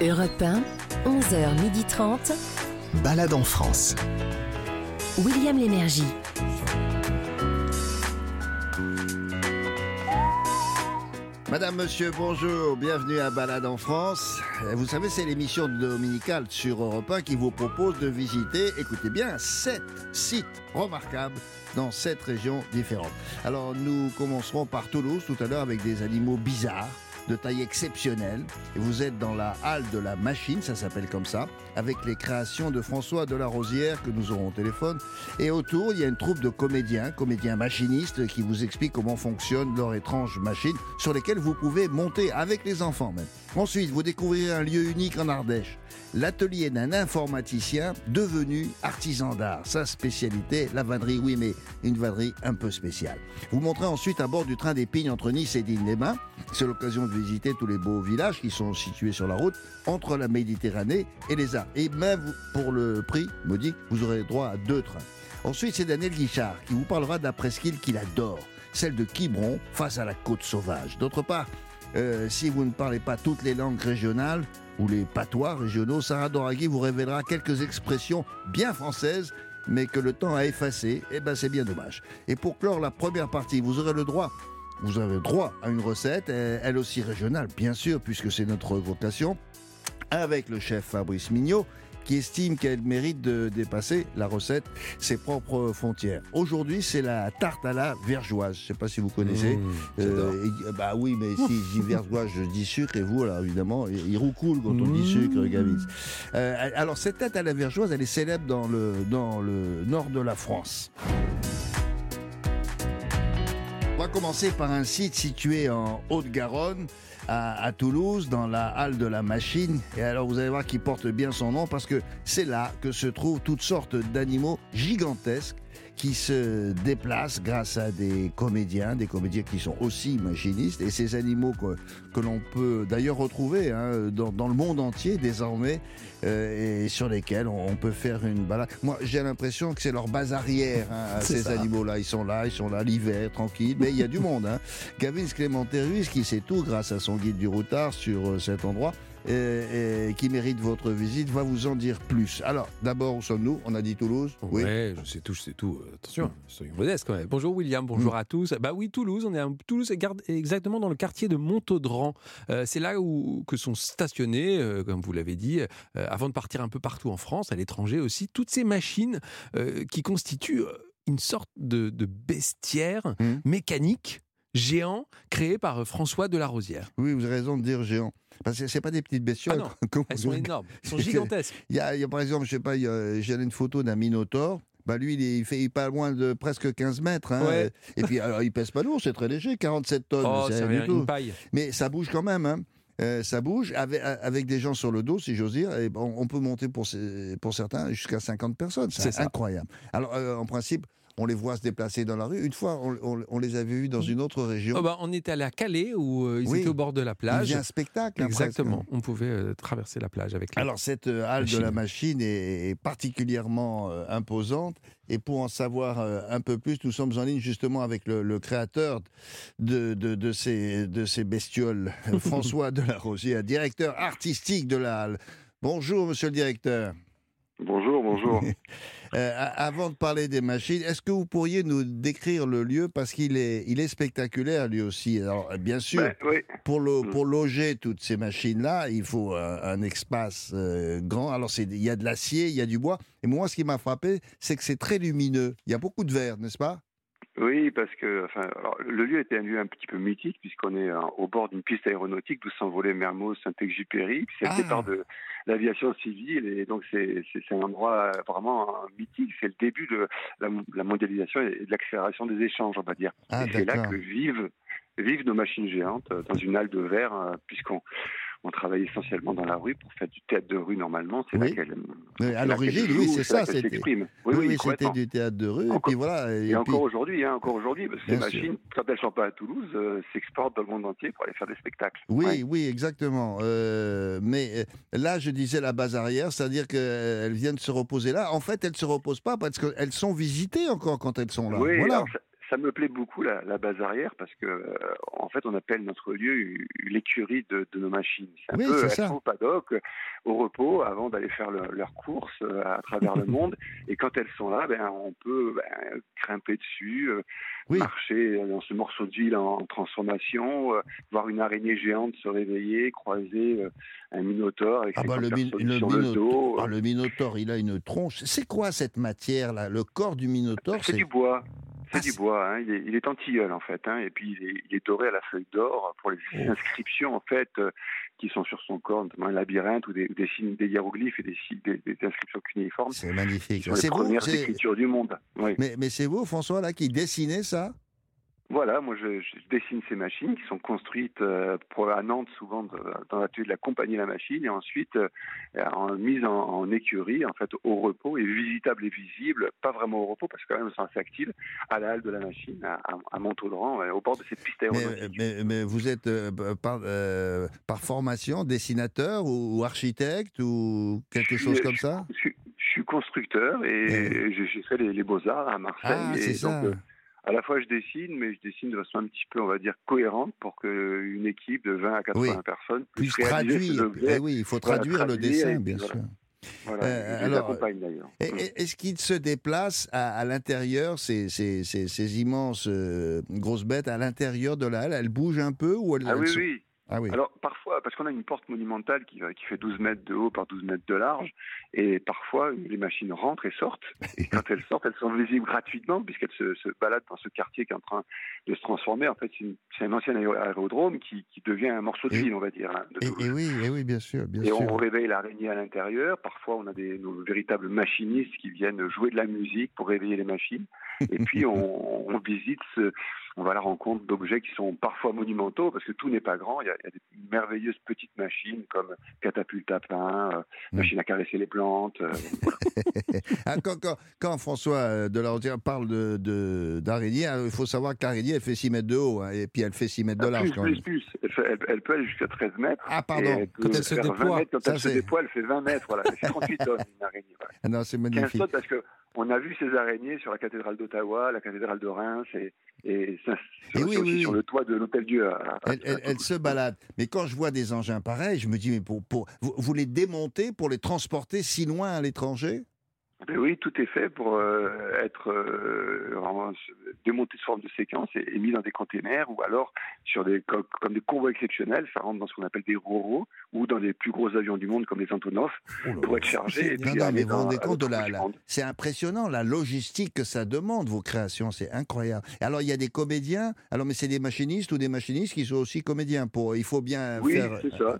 Europe 1, 11h30. Balade en France. William Lémergie. Madame, monsieur, bonjour, bienvenue à Balade en France. Vous savez, c'est l'émission dominicale sur Europe 1 qui vous propose de visiter, écoutez bien, sept sites remarquables dans sept régions différentes. Alors, nous commencerons par Toulouse tout à l'heure avec des animaux bizarres de taille exceptionnelle. Et vous êtes dans la halle de la machine, ça s'appelle comme ça, avec les créations de François Delarosière que nous aurons au téléphone. Et autour, il y a une troupe de comédiens, comédiens machinistes, qui vous expliquent comment fonctionne leur étrange machine, sur lesquelles vous pouvez monter avec les enfants même. Ensuite, vous découvrirez un lieu unique en Ardèche, l'atelier d'un informaticien devenu artisan d'art. Sa spécialité, la vannerie, oui, mais une vannerie un peu spéciale. Vous montrez ensuite à bord du train des Pignes entre Nice et Digne-les-Bains. C'est l'occasion visiter tous les beaux villages qui sont situés sur la route entre la Méditerranée et les Arts. Et même pour le prix modique, vous aurez droit à deux trains. Ensuite, c'est Daniel Guichard qui vous parlera de la presqu'île qu'il adore, celle de Quiberon face à la côte sauvage. D'autre part, euh, si vous ne parlez pas toutes les langues régionales ou les patois régionaux, Sarah Doraghi vous révélera quelques expressions bien françaises mais que le temps a effacées. Eh ben, c'est bien dommage. Et pour clore la première partie, vous aurez le droit vous avez droit à une recette, euh, elle aussi régionale, bien sûr, puisque c'est notre vocation, avec le chef Fabrice Mignot, qui estime qu'elle mérite de dépasser la recette ses propres frontières. Aujourd'hui, c'est la tarte à la vergeoise. Je ne sais pas si vous connaissez. Mmh, Euh, et- bah oui, mais si je dis vergeoise, je dis sucre, et vous, alors évidemment, il roucoule quand on dit sucre, Gavitz. Euh, alors, cette tarte à la vergeoise, elle est célèbre dans le, dans le nord de la France. On va commencer par un site situé en Haute-Garonne, à, Toulouse, dans la halle de la machine. Et alors vous allez voir qu'il porte bien son nom parce que c'est là que se trouvent toutes sortes d'animaux gigantesques qui se déplacent grâce à des comédiens, des comédiens qui sont aussi machinistes. Et ces animaux que, que l'on peut d'ailleurs retrouver hein, dans, dans le monde entier désormais euh, et sur lesquels on, on peut faire une balade. Moi, j'ai l'impression que c'est leur base arrière, hein, ces animaux-là. Ils sont là, ils sont là l'hiver, tranquille. Mais il y a du monde. Hein. Gavin Clémenté Ruiz, qui sait tout grâce à son guide du routard sur euh, cet endroit, et, et qui mérite votre visite, va vous en dire plus. Alors, d'abord, où sommes-nous? On a dit Toulouse? Ouais, je sais tout, je sais tout. Euh, Attention, soyons modestes quand même. Bonjour William, bonjour à tous. Bah oui, Toulouse, on est à Toulouse, garde- exactement dans le quartier de Montaudran. Euh, c'est là où que sont stationnés, euh, comme vous l'avez dit, euh, avant de partir un peu partout en France, à l'étranger aussi, toutes ces machines qui constituent une sorte de, de bestiaire Mhm. mécanique géant créé par François Delarosière. Oui, vous avez raison de dire géant. Parce que c'est pas des petites bestioles. Ah non, Elles sont énormes, elles sont gigantesques. Il y, a, il y a, par exemple, je sais pas, une photo d'un minotaure. Bah lui, il, est- il fait pas loin de presque 15 mètres. hein. Ouais. Et puis, alors, il pèse pas lourd, c'est très léger, 47 tonnes. Oh, c'est rien une paille. Mais ça bouge quand même. hein. Euh, ça bouge avec, avec des gens sur le dos, si j'ose dire. Et on, on peut monter pour, ces- pour certains jusqu'à 50 personnes. C'est incroyable. Alors, euh, en principe, on les voit se déplacer dans la rue. Une fois, on, on- on les avait vus dans une autre région. Oh bah, on était allé à Calais où euh, ils Oui. étaient au bord de la il plage. y a un spectacle. hein, presque. Exactement. On pouvait euh, traverser la plage avec les... Alors cette euh, halle de la machine est, est particulièrement imposante et pour en savoir un peu plus, nous sommes en ligne justement avec le, le créateur de, de, de ces, de ces bestioles, François Delarosière, directeur artistique de la halle. Bonjour monsieur le directeur. Bonjour, bonjour. Euh, avant de parler des machines, est-ce que vous pourriez nous décrire le lieu? Parce qu'il est, il est spectaculaire lui aussi. Alors euh, bien sûr, Ben, oui, pour, lo- Mm. pour loger toutes ces machines-là, il faut un, un espace euh, grand. Alors, il y a de l'acier, il y a du bois. Et moi, ce qui m'a frappé, c'est que c'est très lumineux. Il y a beaucoup de verre, n'est-ce pas? Oui, parce que enfin, alors, le lieu était un lieu un petit peu mythique puisqu'on est euh, au bord d'une piste aéronautique d'où s'envolait Mermoz, Saint-Exupéry. C'est Ah. le départ de l'aviation civile et donc c'est un endroit euh, vraiment euh, mythique. C'est le début de la, la mondialisation et de l'accélération des échanges, on va dire. Ah, et c'est là que vivent vivent nos machines géantes dans une halle de verre puisqu'on on travaille essentiellement dans la rue pour faire du théâtre de rue normalement. C'est Oui. là qu'elle Oui, c'est à l'origine, oui, c'est ça, c'était-. Oui, oui, c'était du théâtre de rue. Et puis voilà. Et, Et, puis- encore aujourd'hui, hein, encore aujourd'hui, parce que ces machines, quand elles sont pas à Toulouse, euh, s'exportent dans le monde entier pour aller faire des spectacles. oui, Ouais. oui, exactement. Euh, mais euh, là, je disais la base arrière, c'est-à-dire qu'elles viennent se reposer là. En fait, elles ne se reposent pas parce qu'elles sont visitées encore quand elles sont là. Oui, voilà. alors ça, me plaît beaucoup la, la base arrière parce que euh, en fait on appelle notre lieu l'écurie de, de, nos machines. C'est un Oui, peu être ça. au paddock, au repos avant d'aller faire le- leurs courses euh, à travers le monde. Et quand elles sont là, ben on peut ben, grimper dessus, euh, Oui. marcher dans ce morceau de ville en, en transformation, euh, voir une araignée géante se réveiller, croiser un minotaure avec Ah ses bah, le, cornes min- perçues le sur le minotaure, dos. ah, le minotaure, il a une tronche. C'est quoi cette matière là? Le corps du minotaure, c'est du bois. C'est Ah, du bois. Hein. Il, est, il est en tilleul en fait, hein. et puis il est, il est doré à la feuille d'or pour les Oh. inscriptions en fait euh, qui sont sur son corps, notamment un labyrinthe ou des, des signes, des hiéroglyphes et des, signes- des, des inscriptions cunéiformes. c'est magnifique. C'est les premières écritures du monde. Oui. mais, mais c'est vous, François, là, qui dessinez ça? Voilà, moi je, je dessine ces machines qui sont construites euh, pour, à Nantes souvent de- dans l'atelier de la compagnie La Machine et ensuite euh, en, mise en, en écurie, en fait au repos et visitable et visible, pas vraiment au repos parce que quand même c'est assez active, à la halle de la machine, à, à, Montaudran, euh, au bord de cette piste mais, aéronautique. mais- mais vous êtes euh, par, par formation dessinateur ou, ou architecte ou quelque chose comme ça? Je, suis- je suis constructeur et Ouais. j'ai fait les, les beaux-arts à Marseille. Ah, et c'est ça. À la fois je dessine, mais je dessine de façon un petit peu, on va dire, cohérente pour qu'une équipe de 20 à 80 Oui. personnes Puisse traduire. Eh oui, il faut Voilà, traduire le dessin, bien sûr. voilà. Euh, alors, Est-ce qu'ils se déplacent à, à l'intérieur, ces, ces, ces, ces immenses euh, grosses bêtes, à l'intérieur de la halle? Elles bougent un peu ou elles, Ah elles oui, sont- oui. Ah oui. Alors parfois, parce qu'on a une porte monumentale qui, fait 12 mètres de haut par 12 mètres de large, et parfois les machines rentrent et sortent. Et quand elles sortent, elles sont visibles gratuitement puisqu'elles se, se baladent dans ce quartier qui est en train de se transformer. En fait, c'est un ancien aéro- aérodrome qui, qui devient un morceau de ville, on va dire. hein, de Et, oui, et oui, bien sûr, bien Et sûr. on réveille l'araignée à l'intérieur. Parfois, on a des nos véritables machinistes qui viennent jouer de la musique pour réveiller les machines. Et puis, on, on visite, ce- on va à la rencontre d'objets qui sont parfois monumentaux parce que tout n'est pas grand. Il y a, il y a des merveilleuses petites machines comme catapulte à pain, euh, Mm. machine à caresser les plantes. euh, Ah, quand, quand- quand François euh, de la Rosière parle de- de- d'araignée, hein, il faut savoir que l'araignée, elle fait 6 mètres de haut, hein, et puis elle fait 6 mètres de large plus, quand même. plus, plus. Elle, fait- elle- elle peut aller jusqu'à 13 mètres. Ah, pardon. elle Quand elle se faire 20 déploie. mètres. Quand Ça, elle se déploie, elle fait 20 mètres. Voilà. Elle fait 38 tonnes, une araignée. voilà. Ah non, c'est 15 magnifique. tonnes parce que on a vu ces araignées sur la cathédrale d'Ottawa, la cathédrale de Reims et, et, ça- Et oui, sur oui. le toit de l'Hôtel Dieu. à- à- Elle, elle- à elle se balade. Mais quand je vois des engins pareils, je me dis, mais pour, pour, vous, vous les démontez pour les transporter si loin à l'étranger? Mais oui, tout est fait pour euh, être euh, démonté sous forme de séquence et, et mis dans des containers ou alors sur des co- comme des convois exceptionnels, ça rentre dans ce qu'on appelle des RORO ou dans les plus gros avions du monde comme les Antonov pour être chargé. et Non, puis non, aller mais vous rendez compte de la, la-. C'est impressionnant, la logistique que ça demande, vos créations, c'est incroyable. Alors, il y a des comédiens, alors, mais c'est des machinistes ou des machinistes qui sont aussi comédiens. Pour, il faut bien Oui, faire. c'est ça.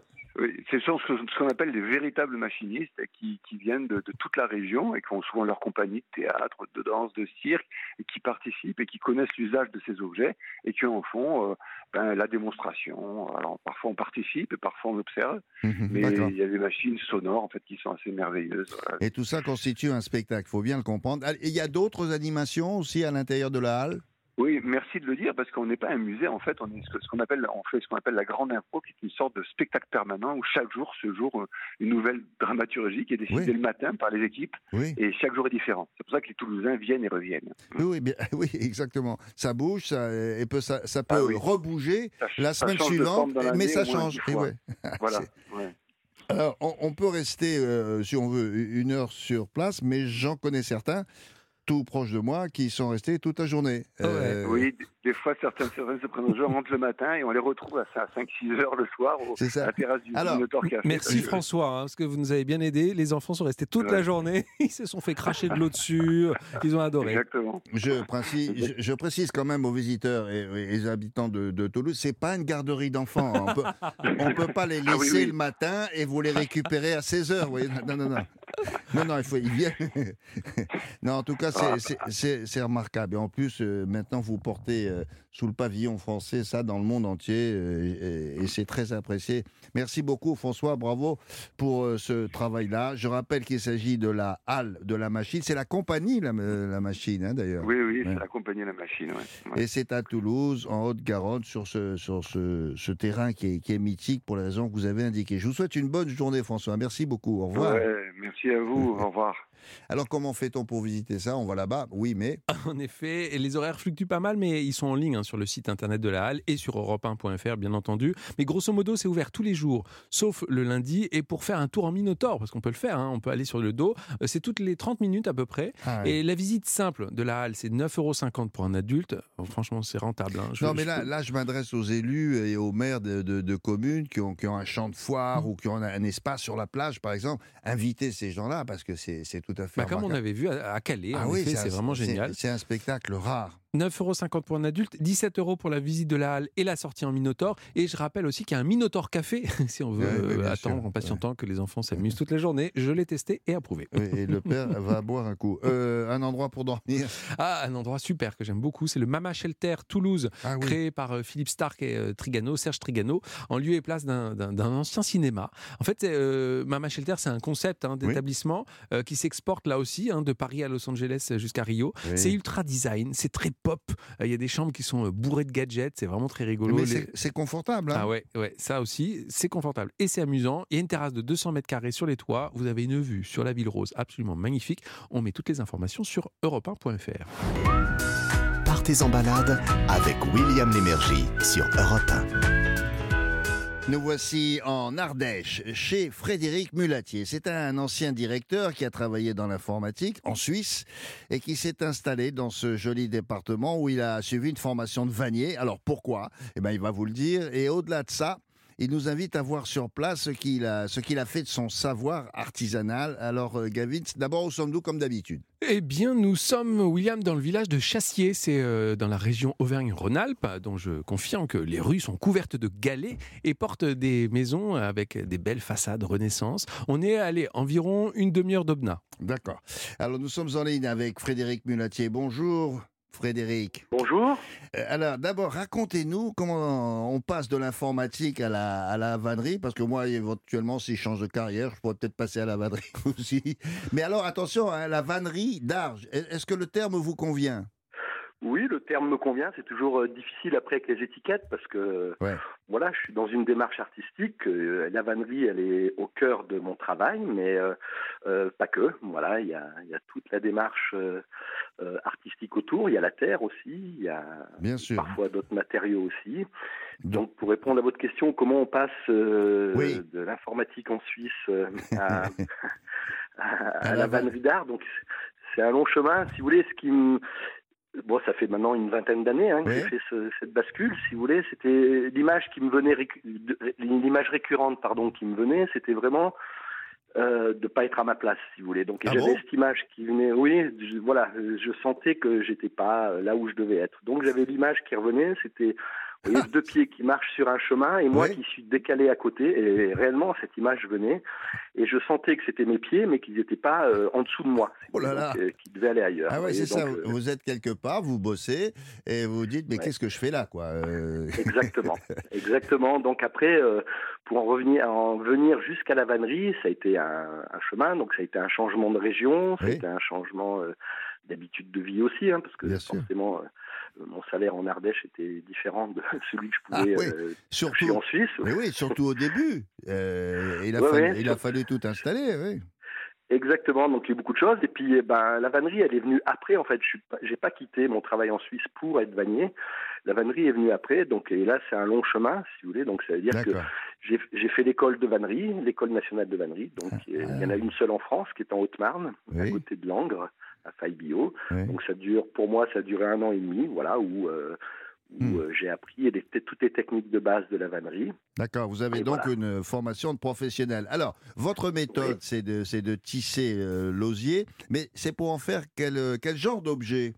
Ce sont ce qu'on appelle des véritables machinistes qui, qui viennent de, de toute la région et qui ont souvent leur compagnie de théâtre, de danse, de cirque, et qui participent et qui connaissent l'usage de ces objets et qui en font euh, ben, la démonstration. Alors parfois on participe et parfois on observe, Mhm, mais D'accord. il y a des machines sonores en fait qui sont assez merveilleuses. Et tout ça constitue un spectacle, il faut bien le comprendre. Il y a d'autres animations aussi à l'intérieur de la halle? Oui, merci de le dire parce qu'on n'est pas un musée. En fait, on est ce que- ce qu'on appelle, on fait ce qu'on appelle la grande impro, qui est une sorte de spectacle permanent où chaque jour se joue euh, une nouvelle dramaturgie qui est décidée Oui. le matin par les équipes Oui. et chaque jour est différent. C'est pour ça que les Toulousains viennent et reviennent. Oui, oui, bien- oui, exactement. Ça bouge, ça, et peut, ça, ça peut Ah rebouger Ça, la semaine suivante, mais ça change. dix Et fois. ouais. Voilà. C'est- ouais. Alors, on, on peut rester, euh, si on veut, une heure sur place, mais j'en connais certains, tout proches de moi, qui sont restés toute la journée. Ah ouais. Euh, Oui, des fois, prennent au jeu, rentrent le matin et on les retrouve à 5-6 heures le soir au, C'est à la terrasse du Alors, Café. Merci que- François, hein, parce que vous nous avez bien aidé. Les enfants sont restés toute la journée, ils se sont fait cracher de l'eau dessus, ils ont adoré. Exactement. Je précise, je, je précise quand même aux visiteurs et, et aux habitants de, de Toulouse, c'est pas une garderie d'enfants. On peut, on peut pas les laisser Ah oui, oui. le matin et vous les récupérer à 16 heures. vous voyez. Non, non, non. Non, non, il faut, ils viennent. non, en tout cas, c'est- c'est remarquable. Et en plus, euh, maintenant, vous portez euh, sous le pavillon français ça dans le monde entier euh, et, et c'est très apprécié. Merci beaucoup, François. Bravo pour euh, ce travail-là. Je rappelle qu'il s'agit de la halle de la machine. C'est la compagnie, la, la machine, hein, d'ailleurs. Oui, oui, Ouais. c'est la compagnie de la machine. ouais. Ouais. Et c'est à Toulouse, en Haute-Garonne, sur, ce, sur ce, ce terrain qui est, qui est mythique pour les raisons que vous avez indiquées. Je vous souhaite une bonne journée, François. Merci beaucoup. Au revoir. Merci à vous. Au revoir. Alors, comment fait-on pour visiter ça? On va là-bas Oui, mais. En effet, et les horaires fluctuent pas mal, mais ils sont en ligne hein, sur le site internet de la Halle et sur europe1.fr, bien entendu. Mais grosso modo, c'est ouvert tous les jours, sauf le lundi. Et pour faire un tour en Minotaure, parce qu'on peut le faire, hein, on peut aller sur le dos, euh, c'est toutes les 30 minutes à peu près. Ah, oui. Et la visite simple de la Halle, c'est 9,50 euros pour un adulte. Franchement, c'est rentable. hein. Je- non, mais je là, je m'adresse aux élus et aux maires de, de- de communes qui ont, qui ont un champ de Mmh. foire ou qui ont un espace sur la plage, par exemple. Invitez ces gens-là parce que c'est c'est tout à fait. Bah, comme on avait vu à, à Calais, Ah oui, c'est vraiment génial. C'est un spectacle rare. 9,50 euros pour un adulte, 17 euros pour la visite de la halle et la sortie en Minotaure. Et je rappelle aussi qu'il y a un Minotaure Café, si on veut Ouais, ouais, euh, bien attendre sûr. en patientant que les enfants s'amusent toute la journée. Je l'ai testé et approuvé. Et le père va boire un coup. Euh, un endroit pour dormir. Ah, un endroit super que j'aime beaucoup, c'est le Mama Shelter Toulouse, Ah oui. créé par euh, Philippe Stark et euh, Trigano, Serge Trigano, en lieu et place d'un- ancien cinéma. En fait, euh, Mama Shelter, c'est un concept hein, d'établissement euh, qui s'exporte là aussi, hein, de Paris à Los Angeles jusqu'à Rio. Oui. C'est ultra design, c'est très pop. Euh, Il y a des chambres qui sont euh, bourrées de gadgets, c'est vraiment très rigolo. Mais Les- c'est confortable. hein. Ah ouais, ouais, ça aussi, c'est confortable et c'est amusant. Il y a une terrasse de 200 mètres carrés sur les toits. Vous avez une vue sur la ville rose absolument magnifique. On met toutes les informations sur europe1.fr. Partez en balade avec William Lémergie sur Europe 1. Nous voici en Ardèche, chez Frédéric Mulatier. C'est un ancien directeur qui a travaillé dans l'informatique en Suisse et qui s'est installé dans ce joli département où il a suivi une formation de vannier. Alors pourquoi? Eh bien, il va vous le dire. Et au-delà de ça, il nous invite à voir sur place ce qu'il a, ce qu'il a fait de son savoir artisanal. Alors, euh, Gavin, d'abord, où sommes-nous comme d'habitude? Eh bien, nous sommes, William, dans le village de Chassier. C'est euh, dans la région Auvergne-Rhône-Alpes, dont je confirme que les rues sont couvertes de galets et portent des maisons avec des belles façades Renaissance. On est allé environ une demi-heure d'Aubenas. D'accord. Alors, nous sommes en ligne avec Frédéric Mulatier. Bonjour, Frédéric. Bonjour. Euh, Alors, d'abord, racontez-nous comment on passe de l'informatique à la, à la vannerie, parce que moi, éventuellement, si je change de carrière, je pourrais peut-être passer à la vannerie aussi. Mais alors, attention, hein, la vannerie d'Arges, est-ce que le terme vous convient? Oui, le terme me convient. C'est toujours euh, difficile après avec les étiquettes parce que Ouais. voilà, je suis dans une démarche artistique. euh, la vannerie, elle est au cœur de mon travail, mais euh, pas que. Voilà, il y a, il y a toute la démarche euh, artistique autour. Il y a la terre aussi. Il y a Bien sûr. parfois d'autres matériaux aussi. Donc- Donc, pour répondre à votre question, comment on passe euh, Oui. de l'informatique en Suisse à, à- à À la la van- vannerie d'art? Donc, c'est un long chemin. Si vous voulez, ce qui me Bon, ça fait maintenant une vingtaine d'années hein, que Oui. j'ai fait ce- cette bascule. Si vous voulez, c'était l'image qui me venait, l'image récurrente, pardon, qui me venait, c'était vraiment euh, de pas être à ma place, si vous voulez. Donc Ah j'avais bon? cette image qui venait. Oui, je- voilà, je sentais que j'étais pas là où je devais être. Donc j'avais l'image qui revenait. C'était voyez, deux pieds qui marchent sur un chemin et moi qui suis décalé à côté. Et réellement, cette image venait et je sentais que c'était mes pieds, mais qu'ils n'étaient pas euh, en dessous de moi, Oh là là. donc, euh, qu'ils devaient aller ailleurs. Ah ouais, c'est ça. euh, Vous êtes quelque part, vous bossez, et vous dites, mais Ouais. qu'est-ce que je fais là, quoi Exactement, exactement. Donc après, pour en revenir, en venir jusqu'à la vannerie, ça a été un, un chemin. Donc ça a été un changement de région, ça Oui. a été un changement d'habitude de vie aussi, hein, parce que Bien forcément, mon salaire en Ardèche était différent de celui que je Ah pouvais oui, euh, toucher Surtout, en Suisse. mais oui, surtout au début. Euh, il a, Ouais, fallu, ouais, il a sur- fallu tout installer, oui. Exactement, donc il y a eu beaucoup de choses. Et puis, eh ben, la vannerie, elle est venue après. En fait, je suis pas- quitté mon travail en Suisse pour être vannier. La vannerie est venue après. Donc, et là, c'est un long chemin, si vous voulez. Donc, ça veut dire que j'ai fait l'école de vannerie, l'école nationale de vannerie. Donc, il y en a une seule en France qui est en Haute-Marne, à côté de Langres, à Faille-Bio. Oui. Donc, ça dure, pour moi, ça a duré un an et demi, voilà, où, euh, où Hmm. euh, j'ai appris les- toutes les techniques de base de la vannerie. D'accord, vous avez Et donc voilà. une formation de professionnel. Alors, votre méthode, Oui. c'est de, de tisser euh, l'osier, mais c'est pour en faire quel, quel genre d'objet?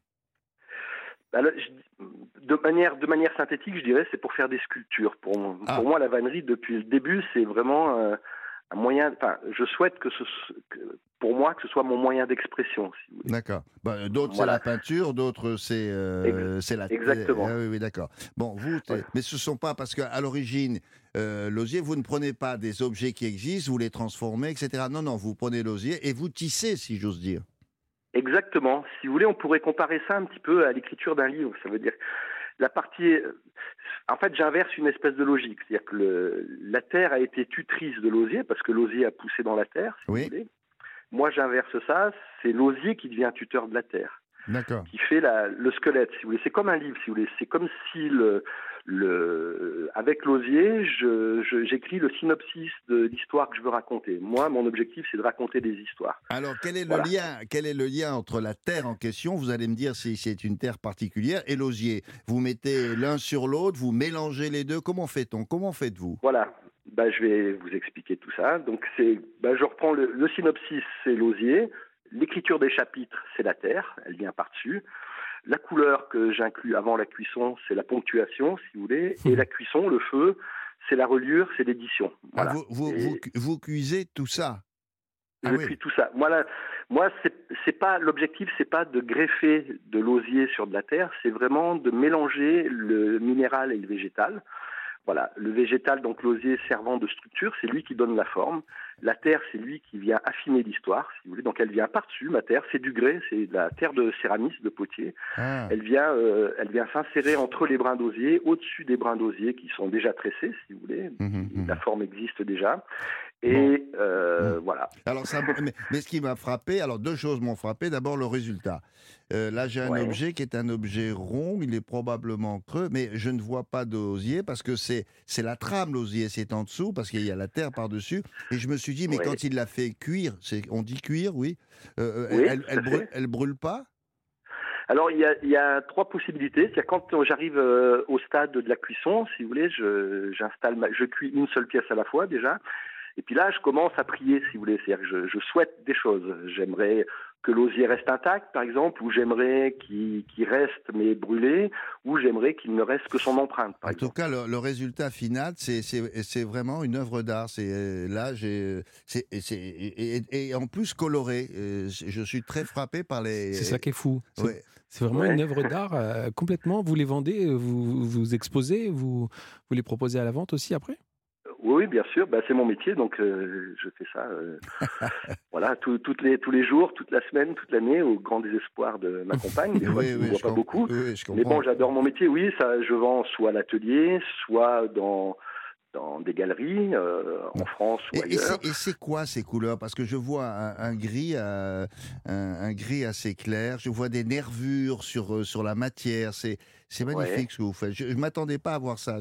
Alors, je- de manière de manière synthétique, je dirais, c'est pour faire des sculptures. Pour, Ah. pour moi, la vannerie depuis le début, c'est vraiment un moyen. Enfin, je souhaite que ce, que, pour moi, que ce soit mon moyen d'expression. Si. D'accord. Bah, d'autres, Voilà. c'est la peinture, d'autres, c'est euh, c'est la... exactement. Ah oui, oui, d'accord. Bon, vous, Ouais. mais ce ne sont pas, parce qu'à l'origine, euh, l'osier, vous ne prenez pas des objets qui existent, vous les transformez, etc. Non, non, vous prenez l'osier et vous tissez, si j'ose dire. Exactement. Si vous voulez, on pourrait comparer ça un petit peu à l'écriture d'un livre. Ça veut dire la partie. En fait, j'inverse une espèce de logique. C'est-à-dire que le, la terre a été tutrice de l'osier parce que l'osier a poussé dans la terre. Si Oui. vous voulez. moi j'inverse ça, c'est l'osier qui devient tuteur de la terre, D'accord. qui fait la, le squelette, si vous voulez. C'est comme un livre, si vous voulez. C'est comme si le, le, avec l'osier, j'écris le synopsis de l'histoire que je veux raconter. Moi, mon objectif, c'est de raconter des histoires. Alors, quel est Voilà. le lien Quel est le lien entre la terre en question? Vous allez me dire si c'est une terre particulière et l'osier. Vous mettez l'un sur l'autre, vous mélangez les deux. Comment fait-on? Comment faites-vous? Voilà. Bah, je vais vous expliquer tout ça. Donc, c'est, bah, je reprends le, le synopsis, c'est l'osier. L'écriture des chapitres, c'est la terre. Elle vient par-dessus. La couleur que j'inclus avant la cuisson, c'est la ponctuation, si vous voulez. Et la cuisson, le feu, c'est la reliure, c'est l'édition. Ah, Voilà. vous, vous, Et- vous, vous cuisez tout ça je Ah oui. cuis tout ça. Moi, là, moi, c'est pas l'objectif, c'est pas de greffer de l'osier sur de la terre, c'est vraiment de mélanger le minéral et le végétal. Voilà, le végétal, donc l'osier servant de structure, c'est lui qui donne la forme. La terre, c'est lui qui vient affiner l'histoire, si vous voulez. Donc elle vient par-dessus, ma terre, c'est du grès, c'est de la terre de céramisme, de potier. Ah. Elle vient, euh, elle vient s'insérer entre les brins d'osier, au-dessus des brins d'osier qui sont déjà tressés, si vous voulez. Mhm, mhm. La forme existe déjà. Et euh, voilà. Alors ça, mais, mais ce qui m'a frappé, alors deux choses m'ont frappé. D'abord le résultat. Euh, là, j'ai un Ouais. objet qui est un objet rond. Il est probablement creux, mais je ne vois pas d'osier parce que c'est c'est la trame l'osier, c'est en dessous parce qu'il y a la terre par dessus. Et je me suis dit, mais Ouais. quand il l'a fait cuire, on dit cuire, oui. Euh, Oui, elle, elle brûle, elle brûle pas? Alors il y a, il y a trois possibilités. C'est quand j'arrive euh, au stade de la cuisson, si vous voulez, je j'installe, je cuis une seule pièce à la fois déjà. Et puis là, je commence à prier, si vous voulez. C'est-à-dire que je, je souhaite des choses. J'aimerais que l'osier reste intact, par exemple, ou j'aimerais qu'il reste mais brûlé, ou j'aimerais qu'il ne reste que son empreinte, par En tout cas, le, le résultat final, c'est- vraiment une œuvre d'art. C'est euh, là, j'ai c'est c'est- et, et- et en plus coloré. Euh, Je suis très frappé par les. C'est ça qui est fou. C'est Ouais. vraiment Ouais. une œuvre d'art euh, complètement. Vous les vendez, euh, vous, vous exposez, vous, vous les proposez à la vente aussi après? Oui, bien sûr. Bah, c'est mon métier, donc euh, je fais ça. euh, voilà, tout- toutes les, tous les jours, toute la semaine, toute l'année, au grand désespoir de ma compagne. Des fois, Oui, qui ne oui, je pas beaucoup. oui, je Mais bon, j'adore mon métier. Oui, ça, je vends soit à l'atelier, soit dans dans des galeries euh, en. France ou ailleurs. c'est- et c'est quoi ces couleurs? Parce que je vois un, un gris, euh, un, un gris assez clair. Je vois des nervures sur euh, sur la matière. C'est c'est magnifique ce que vous faites. Je, ne m'attendais pas à voir ça.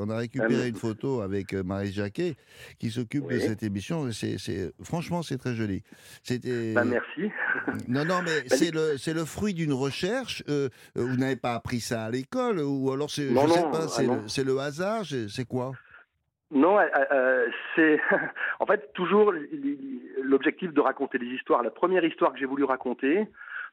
On a récupéré Ah, une photo avec Marie Jacquet qui s'occupe de cette émission. C'est franchement c'est très joli. C'était Bah, merci. non non mais Bah, c'est le c'est le fruit d'une recherche. Vous n'avez pas appris ça à l'école ou alors c'est Non, je sais non, pas ah, c'est non. le, hasard. c'est quoi? Non, euh, euh, c'est en fait toujours l'objectif de raconter des histoires. La première histoire que j'ai voulu raconter,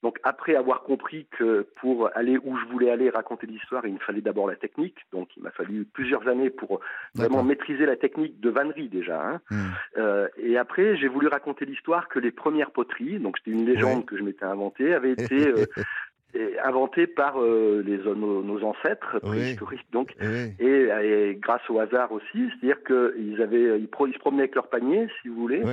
donc après avoir compris que pour aller où je voulais aller raconter l'histoire, il me fallait d'abord la technique. Donc il m'a fallu plusieurs années pour vraiment D'accord. maîtriser la technique de vannerie déjà. hein. Hmm. Euh, et après, j'ai voulu raconter l'histoire que les premières poteries, donc c'était une légende Ouais. que je m'étais inventée, avaient été euh, inventées par euh, les, nos, nos ancêtres Oui. préhistoriques. Donc Oui. et, et grâce au hasard aussi, c'est-à-dire qu'ils avaient, ils, pro- ils se promenaient avec leur panier, si vous voulez,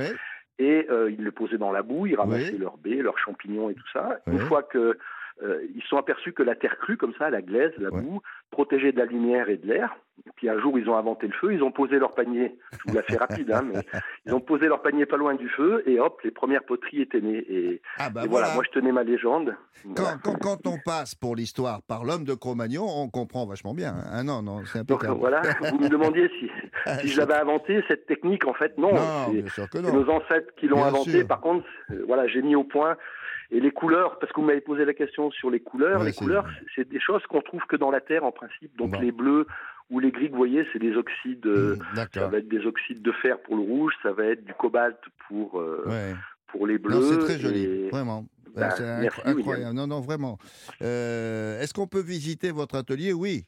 et euh, ils le posaient dans la boue, ils ramassaient leurs baies, leurs champignons et tout ça. Une fois que euh, ils se sont aperçus que la terre crue, comme ça, la glaise, la Ouais. boue, protégeait de la lumière et de l'air. Puis un jour, ils ont inventé le feu, ils ont posé leur panier. Je vous la fais rapide, hein, mais ils ont posé leur panier pas loin du feu, et hop, les premières poteries étaient nées. Et, Ah bah et voilà. voilà. moi je tenais ma légende. Quand, Voilà. quand, quand on passe pour l'histoire par l'homme de Cro-Magnon, on comprend vachement bien. Ah non, non, c'est Donc impeccable. voilà, vous me demandiez si, si je l'avais inventé, cette technique, en fait, non. Non, c'est- nos ancêtres qui l'ont Bien inventé. sûr. Par contre, euh, voilà, j'ai mis au point. Et les couleurs, parce que vous m'avez posé la question sur les couleurs, Ouais, les couleurs, c'est des choses qu'on trouve que dans la terre en principe. Donc Bon. les bleus ou les gris vous voyez, c'est des oxydes. Hmm, Ça va être des oxydes de fer pour le rouge, ça va être du cobalt pour euh, Ouais. pour les bleus. C'est très joli, et- vraiment. Bah, c'est incroyable. Non, non, vraiment. Euh, Est-ce qu'on peut visiter votre atelier? Oui.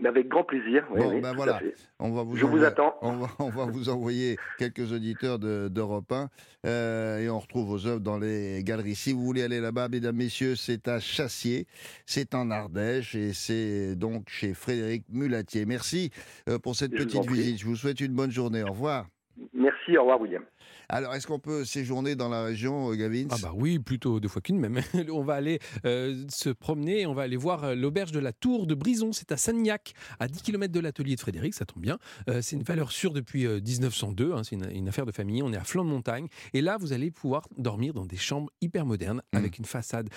Mais avec grand plaisir. Oui, Bon, oui, ben voilà. On va vous Je vous attends. On va, on va vous envoyer quelques auditeurs de- d'Europe 1 euh, et on retrouve vos œuvres dans les galeries. Si vous voulez aller là-bas, mesdames, messieurs, c'est à Chassier, c'est en Ardèche et c'est donc chez Frédéric Mulatier. Merci euh, pour cette Je petite visite. Je vous souhaite une bonne journée. Au revoir. Merci, au revoir William. Alors, est-ce qu'on peut séjourner dans la région, euh, Gavin? Ah bah oui, plutôt deux fois qu'une même. on va aller euh, se promener, on va aller voir euh, l'auberge de la Tour de Brison, c'est à Sagnac, à 10 km de l'atelier de Frédéric, ça tombe bien. c'est une valeur sûre depuis 1902, hein, c'est une, affaire de famille, on est à flanc de montagne. Et là, vous allez pouvoir dormir dans des chambres hyper modernes, mmh. avec une façade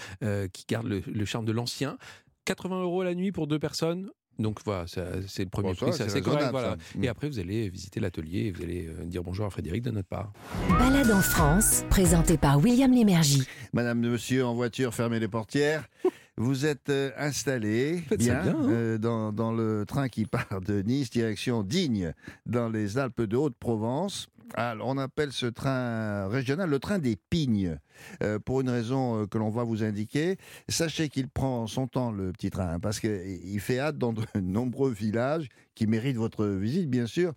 qui garde le, charme de l'ancien. 80 euros la nuit pour deux personnes, donc voilà, c'est le premier prix, c'est assez correct. Voilà. Et après, vous allez visiter l'atelier et vous allez euh, dire bonjour à Frédéric de notre part. Balade en France, présentée par William Lémergie. Madame, monsieur, en voiture, fermez les portières. Vous êtes euh, installé bien, hein. euh, dans, dans, le train qui part de Nice, direction Digne, dans les Alpes de Haute-Provence. Alors, on appelle ce train régional le train des Pignes, euh, pour une raison que l'on va vous indiquer. Sachez qu'il prend son temps, le petit train, parce qu'il fait hâte dans de nombreux villages qui méritent votre visite, bien sûr.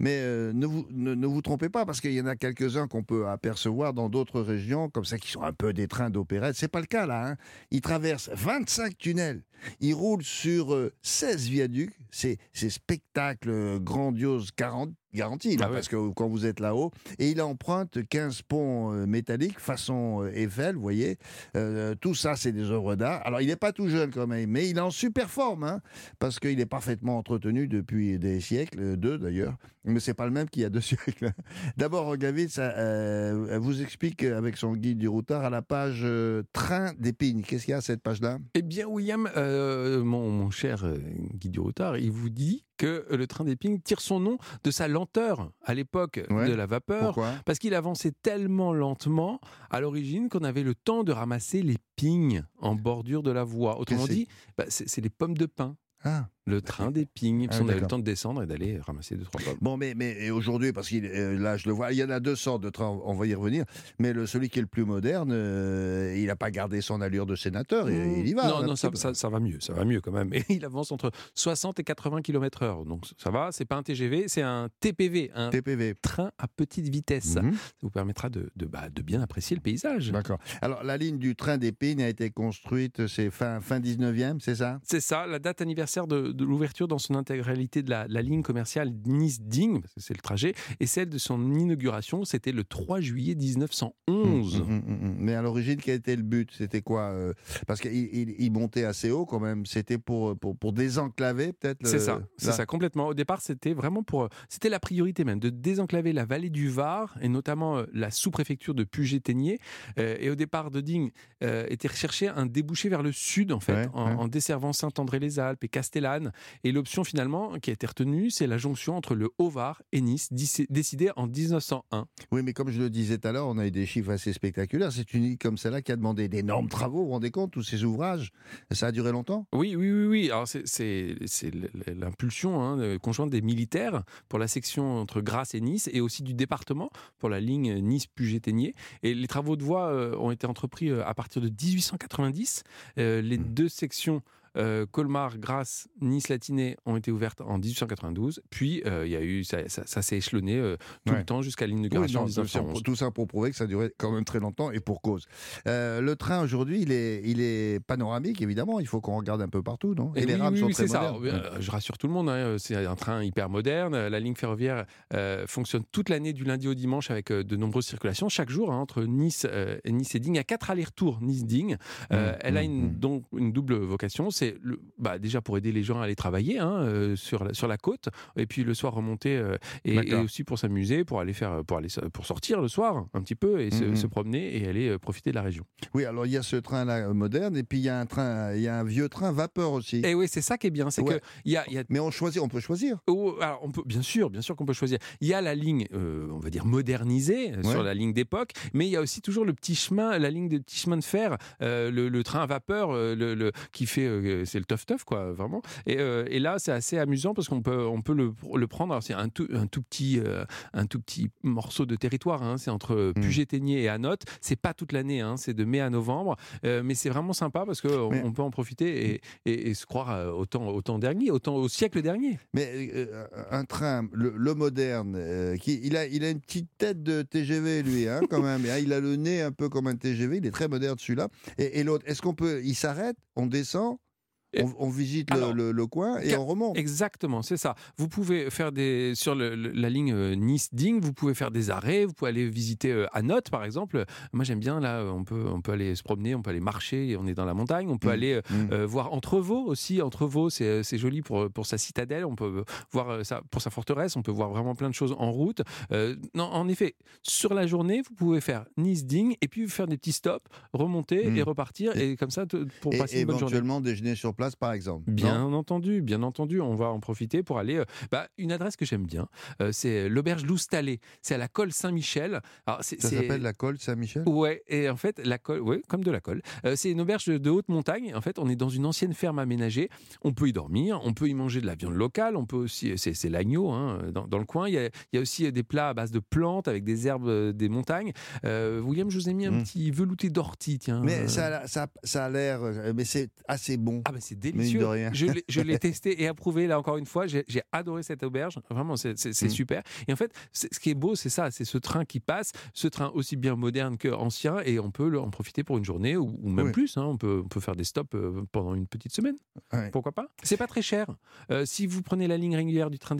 Mais euh, ne, vous, trompez pas, parce qu'il y en a quelques-uns qu'on peut apercevoir dans d'autres régions, comme ça, qui sont un peu des trains d'opérette. C'est pas le cas là. Hein. Ils traversent 25 tunnels. Ils roulent sur 16 euh, viaducs. C'est spectacle grandiose 40 garantie, ah parce que quand vous êtes là-haut, et il emprunte 15 ponts euh, métalliques façon euh, Eiffel, vous voyez. Euh, tout ça, c'est des œuvres d'art. Alors, il n'est pas tout jeune quand même, mais il est en super forme, hein, parce qu'il est parfaitement entretenu depuis des siècles, deux d'ailleurs, mais c'est pas le même qu'il y a deux siècles. D'abord, Gavitz ça vous explique avec son guide du routard à la page Train d'épines. Qu'est-ce qu'il y a à cette page-là? Eh bien, William, mon, mon, cher guide du routard, il vous dit que le train d'épines tire son nom de sa lenteur à l'époque de la vapeur, parce qu'il avançait tellement lentement à l'origine qu'on avait le temps de ramasser les pignes en bordure de la voie. Autrement dit, bah, c'est les pommes de pin. Ah. Le train des pignes, ah, qu'on avait le temps de descendre et d'aller ramasser deux, trois pommes. Bon, mais, mais aujourd'hui, parce que euh, là, je le vois, il y en a deux sortes de trains, on va y revenir, mais le, celui qui est le plus moderne, euh, il n'a pas gardé son allure de sénateur, il, y va. Non, non, ça, ça, va mieux, ça va mieux quand même. Et il avance entre 60 et 80 km/h, donc ça va, c'est pas un TGV, c'est un TPV, un TPV. train à petite vitesse. Mhm. Ça vous permettra de, de, bah, de, bien apprécier le paysage. D'accord. Alors, la ligne du train des Pignes a été construite, c'est fin, fin 19e, c'est ça? C'est ça, la date anniversaire de de l'ouverture dans son intégralité de la, ligne commerciale Nice-Digne, parce que c'est le trajet, et celle de son inauguration, c'était le 3 juillet 1911. Mmh, mmh, mmh, Mais à l'origine, quel était le but? C'était quoi euh, Parce qu'il il, montait assez haut quand même. C'était pour, pour, pour désenclaver peut-être C'est ça, c'est ça, complètement. Au départ, c'était vraiment pour. C'était la priorité même, de désenclaver la vallée du Var, et notamment euh, la sous-préfecture de Puget-Ténier. Euh, et au départ de Digne, était recherché un débouché vers le sud, en fait, en, en desservant Saint-André-les-Alpes et Castellane et l'option finalement qui a été retenue, c'est la jonction entre le Haut-Var et Nice, décidée en 1901. Oui, mais comme je le disais tout à l'heure, on a eu des chiffres assez spectaculaires. C'est une île comme celle-là qui a demandé d'énormes travaux, vous vous rendez compte, tous ces ouvrages Ça a duré longtemps? Oui, oui, oui. oui. Alors c'est l'impulsion hein, conjointe des militaires pour la section entre Grasse et Nice et aussi du département pour la ligne Nice-Puget-Ténier. Et les travaux de voie euh, ont été entrepris euh, à partir de 1890. Euh, les mmh. deux sections euh, Colmar, Grasse, Nice Latiné ont été ouvertes en 1892. Puis euh, il y a eu ça, s'est échelonné euh, tout le temps jusqu'à l'inauguration en 1911. Tout ça pour prouver que ça durait quand même très longtemps et pour cause. le train aujourd'hui, il est, il est panoramique évidemment. Il faut qu'on regarde un peu partout, non? Et, les rames sont très modernes. Ça. Je rassure tout le monde. Hein, c'est un train hyper moderne. La ligne ferroviaire fonctionne toute l'année du lundi au dimanche avec de nombreuses circulations chaque jour hein, entre Nice, et Nice et Digne. Il y a quatre allers-retours Nice-Digne. Mmh, elle a mmh, une, mmh. donc une double vocation c'est bah, déjà pour aider les gens à aller travailler hein, euh, sur, la, sur la côte, et puis le soir remonter, euh, et, aussi pour s'amuser, pour aller faire, pour aller, pour sortir le soir un petit peu et se, mhm. promener et aller euh, profiter de la région. Oui, alors il y a ce train-là moderne, et puis il y a un train, il y a un vieux train vapeur aussi. Et eh oui, c'est ça qui est bien, c'est que il y a, Mais on choisit, on peut choisir. Oh, alors on peut, bien sûr, bien sûr qu'on peut choisir. Il y a la ligne, on va dire modernisée sur la ligne d'époque, mais il y a aussi toujours le petit chemin, la ligne de petit chemin de fer, le, train à vapeur, le, le, qui fait c'est le tough tough quoi, vraiment. Et, euh, et là, c'est assez amusant parce qu'on peut, on peut le, le prendre. C'est un tout, un tout petit, euh, un tout petit morceau de territoire. Hein. c'est entre mmh. Puget-Ténier et Anote. C'est pas toute l'année. Hein. c'est de mai à novembre. Euh, mais c'est vraiment sympa parce que on, peut en profiter et, et, se croire au temps, au temps dernier, au, temps, au siècle dernier. Mais un train, le, moderne, qui, il a, il a une petite tête de TGV lui, hein, quand même. il a le nez un peu comme un TGV. Il est très moderne celui-là. Et, et l'autre, est-ce qu'on peut, il s'arrête, on descend On, on visite le- Alors, le, le coin et on remonte. Exactement, c'est ça. Vous pouvez faire des sur le- la ligne euh, Nice-Ding, vous pouvez faire des arrêts, vous pouvez aller visiter euh, à Note par exemple. Moi j'aime bien là, on peut on peut aller se promener, on peut aller marcher, on est dans la montagne, on peut Mm. aller euh, Mm. euh, voir Entrevaux aussi. Entrevaux, c'est c'est joli pour pour sa citadelle, on peut voir ça pour sa forteresse, on peut voir vraiment plein de choses en route. Euh, non, en effet, sur la journée, vous pouvez faire Nice-Ding et puis faire des petits stops, remonter Mm. et repartir et comme ça pour Et passer une bonne journée. éventuellement déjeuner sur place, par exemple. Bien entendu, bien entendu, on va en profiter pour aller. euh, bah, une adresse que j'aime bien, euh, c'est l'auberge Loustalé. C'est à la colle Saint-Michel. Alors, Ça s'appelle la colle Saint-Michel? Ouais, et en fait, la colle, ouais, comme de la colle. Euh, c'est une auberge de haute montagne. En fait, on est dans une ancienne ferme aménagée. On peut y dormir, on peut y manger de la viande locale, on peut aussi, c'est, l'agneau hein, dans, dans le coin. Il y, a, il y a aussi des plats à base de plantes avec des herbes des montagnes. William, je vous ai mis un Mm. petit velouté d'ortie, tiens. Mais ça, a- ça, ça a l'air. Mais c'est assez bon. ah ben c'est délicieux. Je l'ai, testé et approuvé là encore une fois. J'ai, adoré cette auberge. Vraiment, c'est, Mm. super. Et en fait, ce qui est beau, c'est ça, c'est ce train qui passe, ce train aussi bien moderne que ancien, et on peut le- en profiter pour une journée ou, ou même Oui. plus. hein. On peut, on peut faire des stops euh, pendant une petite semaine. Ouais. Pourquoi pas? C'est pas très cher. Euh, si vous prenez la ligne régulière du train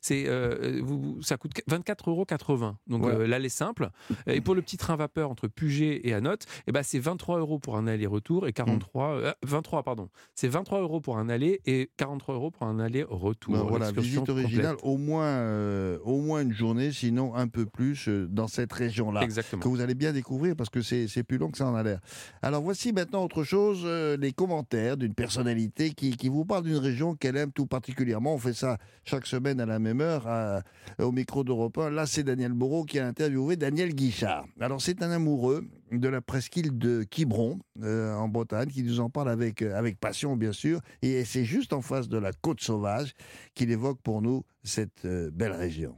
c'est euh, vous, ça coûte 24,80 euros. Donc Ouais. euh, l'aller simple. Et pour le petit train vapeur entre Puget et Anote, eh ben c'est 23 euros pour un aller-retour et 43 euh, 23 pardon. C'est 23 euros pour un aller et 43 euros pour un aller-retour. Ben voilà, visite originale, complète. au moins, euh, au moins une journée, sinon un peu plus euh, dans cette région-là. Exactement. que vous allez bien découvrir parce que c'est c'est plus long que ça en a l'air. Alors voici maintenant autre chose, euh, les commentaires d'une personnalité qui, qui vous parle d'une région qu'elle aime tout particulièrement. On fait ça chaque semaine à la même heure à- au micro d'Europe 1. Là, c'est Daniel Bourreau qui a interviewé Daniel Guichard. Alors c'est un amoureux de la presqu'île de Quiberon euh, en Bretagne qui nous en parle avec, euh, avec passion bien sûr. Et c'est juste en face de la côte sauvage qu'il évoque pour nous cette euh, belle région.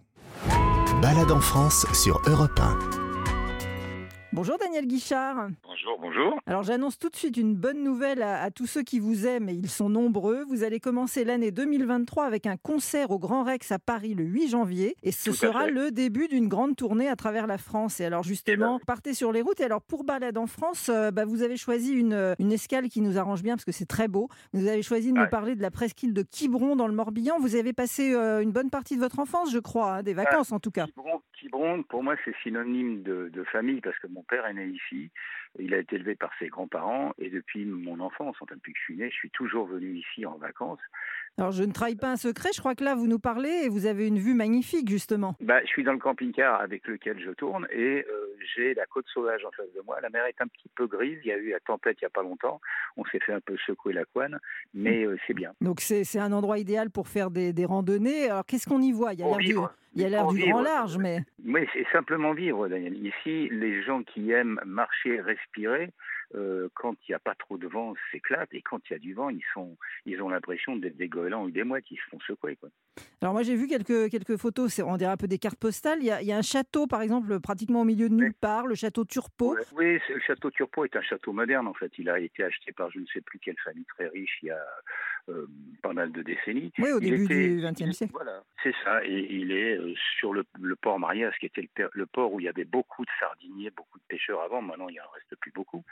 Balade en France sur Europe 1. Bonjour Daniel Guichard. Bonjour, bonjour. Alors j'annonce tout de suite une bonne nouvelle à, à tous ceux qui vous aiment et ils sont nombreux. Vous allez commencer l'année 2023 avec un concert au Grand Rex à Paris le 8 janvier et ce sera fait. le début d'une grande tournée à travers la France. Et alors justement, partez sur les routes et alors pour Balade en France, euh, bah, vous avez choisi une, une escale qui nous arrange bien parce que c'est très beau. Vous avez choisi de nous parler de la presqu'île de Quiberon dans le Morbihan. Vous avez passé euh, une bonne partie de votre enfance, je crois, hein, des vacances en tout cas. Quiberon, Quiberon, pour moi, c'est synonyme de, de famille parce que mon père est né ici. Il a été élevé par ses grands-parents et depuis mon enfance, enfin depuis que je suis né, je suis toujours venu ici en vacances. Alors je ne trahis pas un secret, je crois que là vous nous parlez et vous avez une vue magnifique justement. Bah, je suis dans le camping-car avec lequel je tourne et euh, j'ai la côte sauvage en face de moi. La mer est un petit peu grise. Il y a eu la tempête il n'y a pas longtemps. On s'est fait un peu secouer la couenne, mais euh, c'est bien. Donc c'est un endroit idéal pour faire des, des randonnées. Alors qu'est-ce qu'on y voit? Il y a l'air du, il y a l'air du vivre. grand large, mais Oui, c'est simplement vivre, Daniel. Ici, les gens qui aiment marcher, respirer, euh, quand il n'y a pas trop de vent, s'éclatent. Et quand il y a du vent, ils, sont, ils ont l'impression d'être des goélands ou des mouettes. Ils se font secouer. Quoi. alors moi j'ai vu quelques, quelques photos, on dirait un peu des cartes postales. Il y, a, il y a un château par exemple pratiquement au milieu de nulle part, le château Turpo. Oui, le château Turpo est un château moderne, en fait. Il a été acheté par je ne sais plus quelle famille très riche il y a euh, pas mal de décennies. Oui, au Il début était- du XXe siècle. Voilà, c'est ça. Et il est euh, sur le, le port Marias, qui était le, le port où il y avait beaucoup de sardiniers, beaucoup de pêcheurs avant. Maintenant, il en reste plus beaucoup.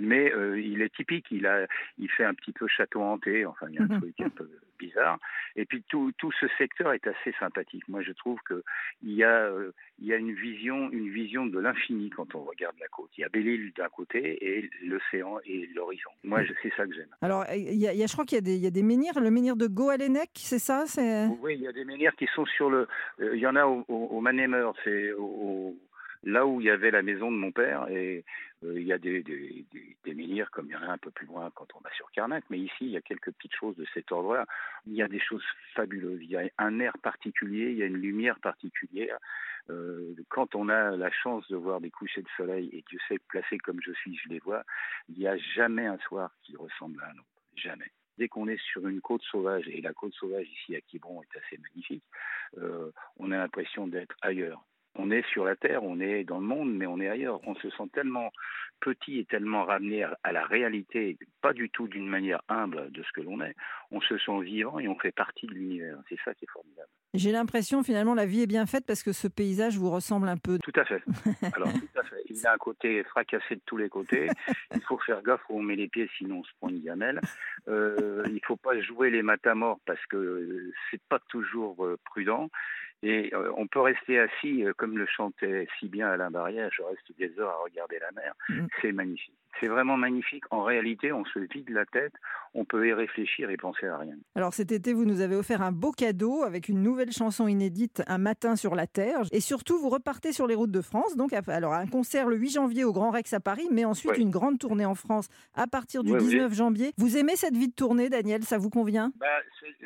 Mais euh, il est typique. Il a, il fait un petit peu château hanté. Enfin, il y a un truc un peu bizarre. Et puis tout, tout ce secteur est assez sympathique. Moi, je trouve que il y a, euh, il y a une vision, une vision de l'infini quand on regarde la côte. Il y a Belle-Île d'un côté et l'océan et l'horizon. Moi, c'est ça que j'aime. Alors il y a, il y a- je crois qu'il y, a des- il y a des menhirs, le menhir de Goalenec, c'est ça. Oui, il y a des menhirs qui sont sur le. euh, il y en a au, au, au Manémeur, c'est au, au- là où il y avait la maison de mon père, et il y a des, des, menhirs comme il y en a un peu plus loin quand on va sur Carnac, mais ici il y a quelques petites choses de cet ordre-là. Il y a des choses fabuleuses. Il y a un air particulier, il y a une lumière particulière. Euh, quand on a la chance de voir des couchers de soleil, et Dieu sait placé comme je suis, je les vois, il n'y a jamais un soir qui ressemble à un autre. Jamais dès qu'on est sur une côte sauvage, et la côte sauvage ici à Quiberon est assez magnifique, euh, on a l'impression d'être ailleurs. On est sur la Terre, on est dans le monde, mais on est ailleurs. On se sent tellement petit et tellement ramené à la réalité, pas du tout d'une manière humble de ce que l'on est. On se sent vivant et on fait partie de l'univers. C'est ça qui est formidable. J'ai l'impression finalement la vie est bien faite parce que ce paysage vous ressemble un peu. Tout à fait. Alors tout à fait. Il a un côté fracassé de tous les côtés. Il faut faire gaffe où on met les pieds sinon on se prend une gamelle. Euh, il ne faut pas jouer les matamores parce que c'est pas toujours euh, prudent. Et euh, on peut rester assis, euh, comme le chantait si bien Alain Barrière, je reste des heures à regarder la mer. Mm. C'est magnifique. C'est vraiment magnifique. En réalité, on se vide la tête, on peut y réfléchir et penser à rien. Alors cet été, vous nous avez offert un beau cadeau avec une nouvelle chanson inédite, Un matin sur la Terre. Et surtout, vous repartez sur les routes de France. Donc, alors un concert le 8 janvier au Grand Rex à Paris, mais ensuite une grande tournée en France à partir du 19 janvier. Vous aimez cette vie de tournée, Daniel? Ça vous convient? Bah,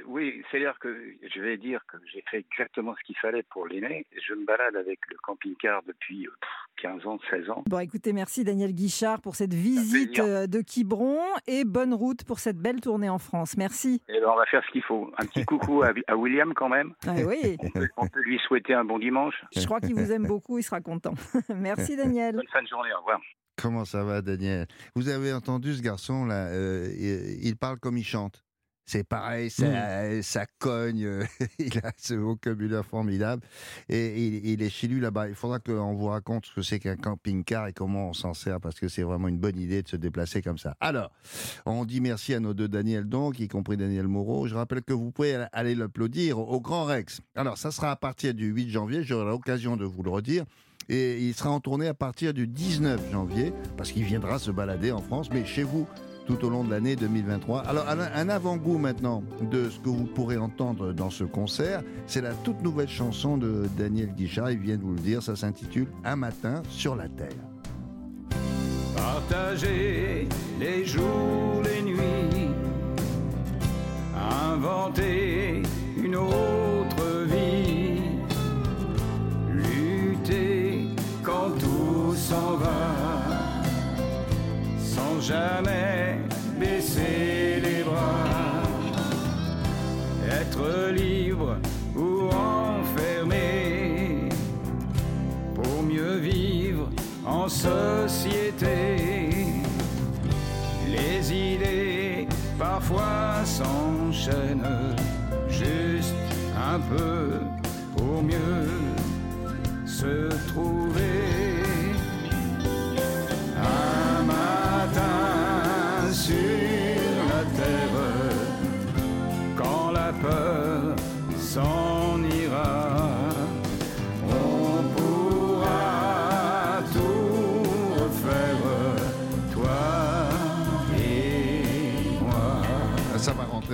Oui, c'est-à-dire que je vais dire que j'ai fait exactement ce qu'il fallait pour l'aîné. Je me balade avec le camping-car depuis 15 ans, 16 ans. Bon, écoutez, merci Daniel Guichard pour cette visite euh, de Quiberon et bonne route pour cette belle tournée en France. Merci. Et ben, on va faire ce qu'il faut. Un petit coucou à, William quand même. Ah, oui. On peut, lui souhaiter un bon dimanche. Je crois qu'il vous aime beaucoup, il sera content. merci Daniel. Bonne fin de journée, au revoir. Comment ça va, Daniel? Vous avez entendu ce garçon là euh, il parle comme il chante. C'est pareil, ça, mmh. ça cogne, il a ce vocabulaire formidable. Et il, est chez lui là-bas. Il faudra qu'on vous raconte ce que c'est qu'un camping-car et comment on s'en sert, parce que c'est vraiment une bonne idée de se déplacer comme ça. Alors, on dit merci à nos deux Daniel donc, y compris Daniel Moreau. Je rappelle que vous pouvez aller l'applaudir au Grand Rex. Alors, ça sera à partir du 8 janvier, j'aurai l'occasion de vous le redire. Et il sera en tournée à partir du 19 janvier, parce qu'il viendra se balader en France, mais chez vous, tout au long de l'année 2023. Alors un avant-goût maintenant de ce que vous pourrez entendre dans ce concert, c'est la toute nouvelle chanson de Daniel Guichard, il vient de vous le dire, ça s'intitule Un matin sur la terre. Partager les jours, les nuits, inventer une autre jamais baisser les bras, être libre ou enfermé, pour mieux vivre en société. Les idées parfois s'enchaînent, juste un peu pour mieux se trouver. S'en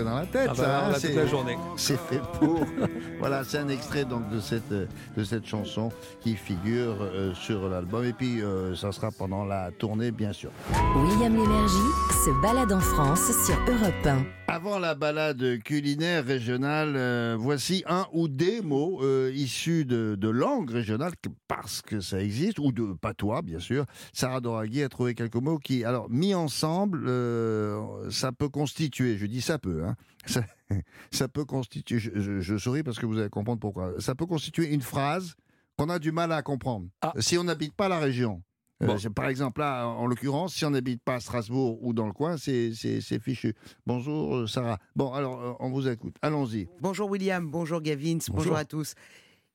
dans la tête, ah bah, ça. Hein, toute la journée. C'est fait pour. voilà, c'est un extrait donc de cette de cette chanson qui figure euh, sur l'album et puis euh, ça sera pendant la tournée bien sûr. William Lémergie se balade en France sur Europe 1. Avant la balade culinaire régionale, euh, voici un ou des mots euh, issus de, de langues régionales, parce que ça existe, ou de patois, bien sûr. Sarah Doraghi a trouvé quelques mots qui, alors, mis ensemble, euh, ça peut constituer, je dis ça peut, hein, ça, peut constituer, je, souris parce que vous allez comprendre pourquoi, ça peut constituer une phrase qu'on a du mal à comprendre. Ah. Si on n'habite pas la région, euh, par exemple, là, en l'occurrence, si on n'habite pas à Strasbourg ou dans le coin, c'est fichu. Bonjour, euh, Sarah. Bon, alors, euh, on vous écoute. Allons-y. Bonjour, William. Bonjour, Gavin. Bonjour. à tous.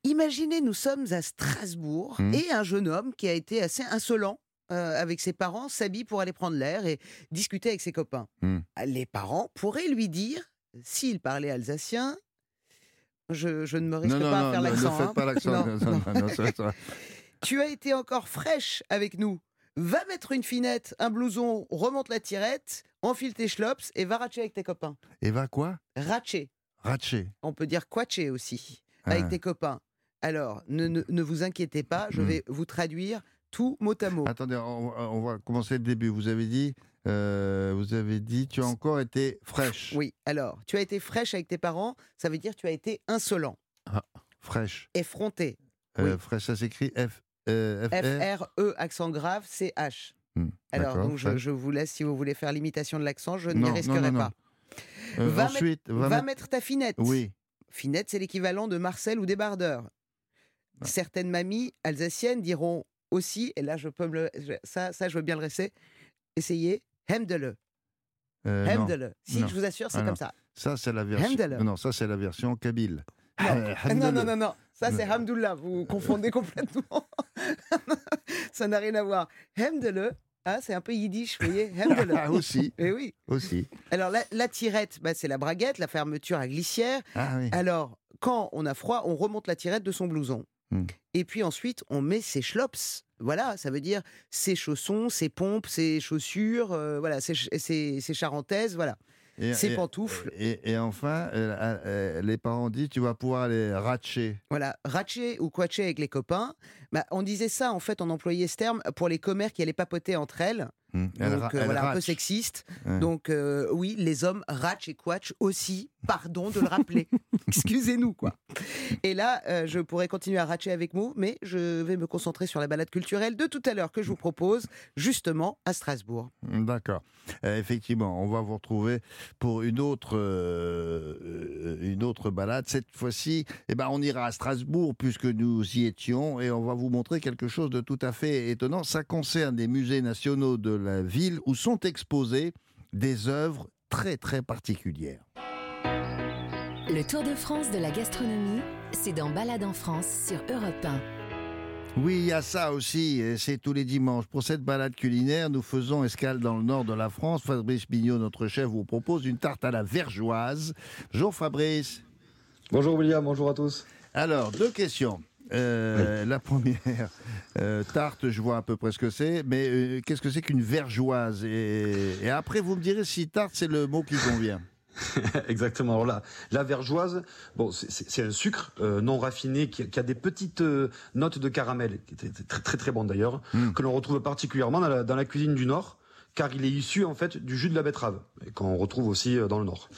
Imaginez, nous sommes à Strasbourg hum. et un jeune homme qui a été assez insolent avec ses parents s'habille pour aller prendre l'air et discuter avec ses copains. Hum. Les parents pourraient lui dire, s'il parlait alsacien, je, je, ne me risque pas à faire l'accent. Ne faites hein. pas l'accent. Tu as été encore fraîche avec nous. Va mettre une finette, un blouson, remonte la tirette, enfile tes schlops et va ratcher avec tes copains. Et va quoi? Ratcher. Ratcher. On peut dire quatcher aussi, avec ah. tes copains. Alors, ne, ne, vous inquiétez pas, je hmm. vais vous traduire tout mot à mot. Attendez, on, va commencer le début. Vous avez dit, euh, vous avez dit, tu as encore été fraîche. Oui, alors, tu as été fraîche avec tes parents, ça veut dire tu as été insolent. Ah, fraîche. Effronté. Euh, Fraîche, ça s'écrit F euh, accent grave, C-H. Hmm, Alors, donc je, vous laisse, si vous voulez faire l'imitation de l'accent, je n'y risquerai pas. Va, ensuite, va, mettre ta finette. Oui. Finette, c'est l'équivalent de Marcel ou débardeur. certaines mamies alsaciennes diront aussi, et là je peux me le, ça, ça je veux bien le rester, essayer, hemdele. Euh, non. Hemdele. Si, Non. je vous assure, c'est Ah, non. comme ça. Ça, c'est la version. Non, ça, c'est la version kabyle. Non, Euh, Ah, non, non, Hamdallah. non, non, ça c'est Hamdoullah, vous confondez complètement. ça n'a rien à voir. Hemdele, ah, c'est un peu yiddish, vous voyez, Hemdele. Ah, aussi, Eh oui. aussi. Alors la, la tirette, bah, c'est la braguette, la fermeture à glissière. Ah oui. Alors, quand on a froid, on remonte la tirette de son blouson. Hmm. Et puis ensuite, on met ses schlops. Voilà, ça veut dire ses chaussons, ses pompes, ses chaussures, euh, voilà, ses, ses, ses charentaises, voilà. Et- Ses et- pantoufles. Et, et enfin, euh, euh, les parents disent tu vas pouvoir les ratcher. Voilà, ratcher ou quatcher avec les copains. Bah, on disait ça, en fait, on employait ce terme pour les commères qui allaient papoter entre elles. Elle Donc, euh, elle voilà, un peu sexiste. Ouais. Donc, euh, oui, les hommes ratch et quatch aussi. Pardon de le rappeler. Excusez-nous, quoi. Et là, euh, je pourrais continuer à ratcher avec vous, mais je vais me concentrer sur la balade culturelle de tout à l'heure que je vous propose, justement, à Strasbourg. D'accord. Euh, effectivement, on va vous retrouver pour une autre, euh, une autre balade. Cette fois-ci, eh ben, on ira à Strasbourg puisque nous y étions et on va vous montrer quelque chose de tout à fait étonnant. Ça concerne des musées nationaux de la ville où sont exposées des œuvres très très particulières. Le Tour de France de la gastronomie, c'est dans Balade en France sur Europe 1. Oui, il y a ça aussi, et c'est tous les dimanches. Pour cette balade culinaire, nous faisons escale dans le nord de la France. Fabrice Bignot, notre chef, vous propose une tarte à la vergeoise. Bonjour Fabrice. Bonjour William, bonjour à tous. Alors, deux questions. Euh, La première, euh, tarte, je vois à peu près ce que c'est, mais euh, qu'est-ce que c'est qu'une vergeoise? Et, et après, vous me direz si tarte, c'est le mot qui convient. Exactement. Alors là, la vergeoise, bon, c'est- un sucre non raffiné qui, qui a des petites notes de caramel, qui étaient très très très bon d'ailleurs, que l'on retrouve particulièrement dans la, dans la cuisine du Nord, car il est issu en fait du jus de la betterave, et qu'on retrouve aussi euh, dans le Nord.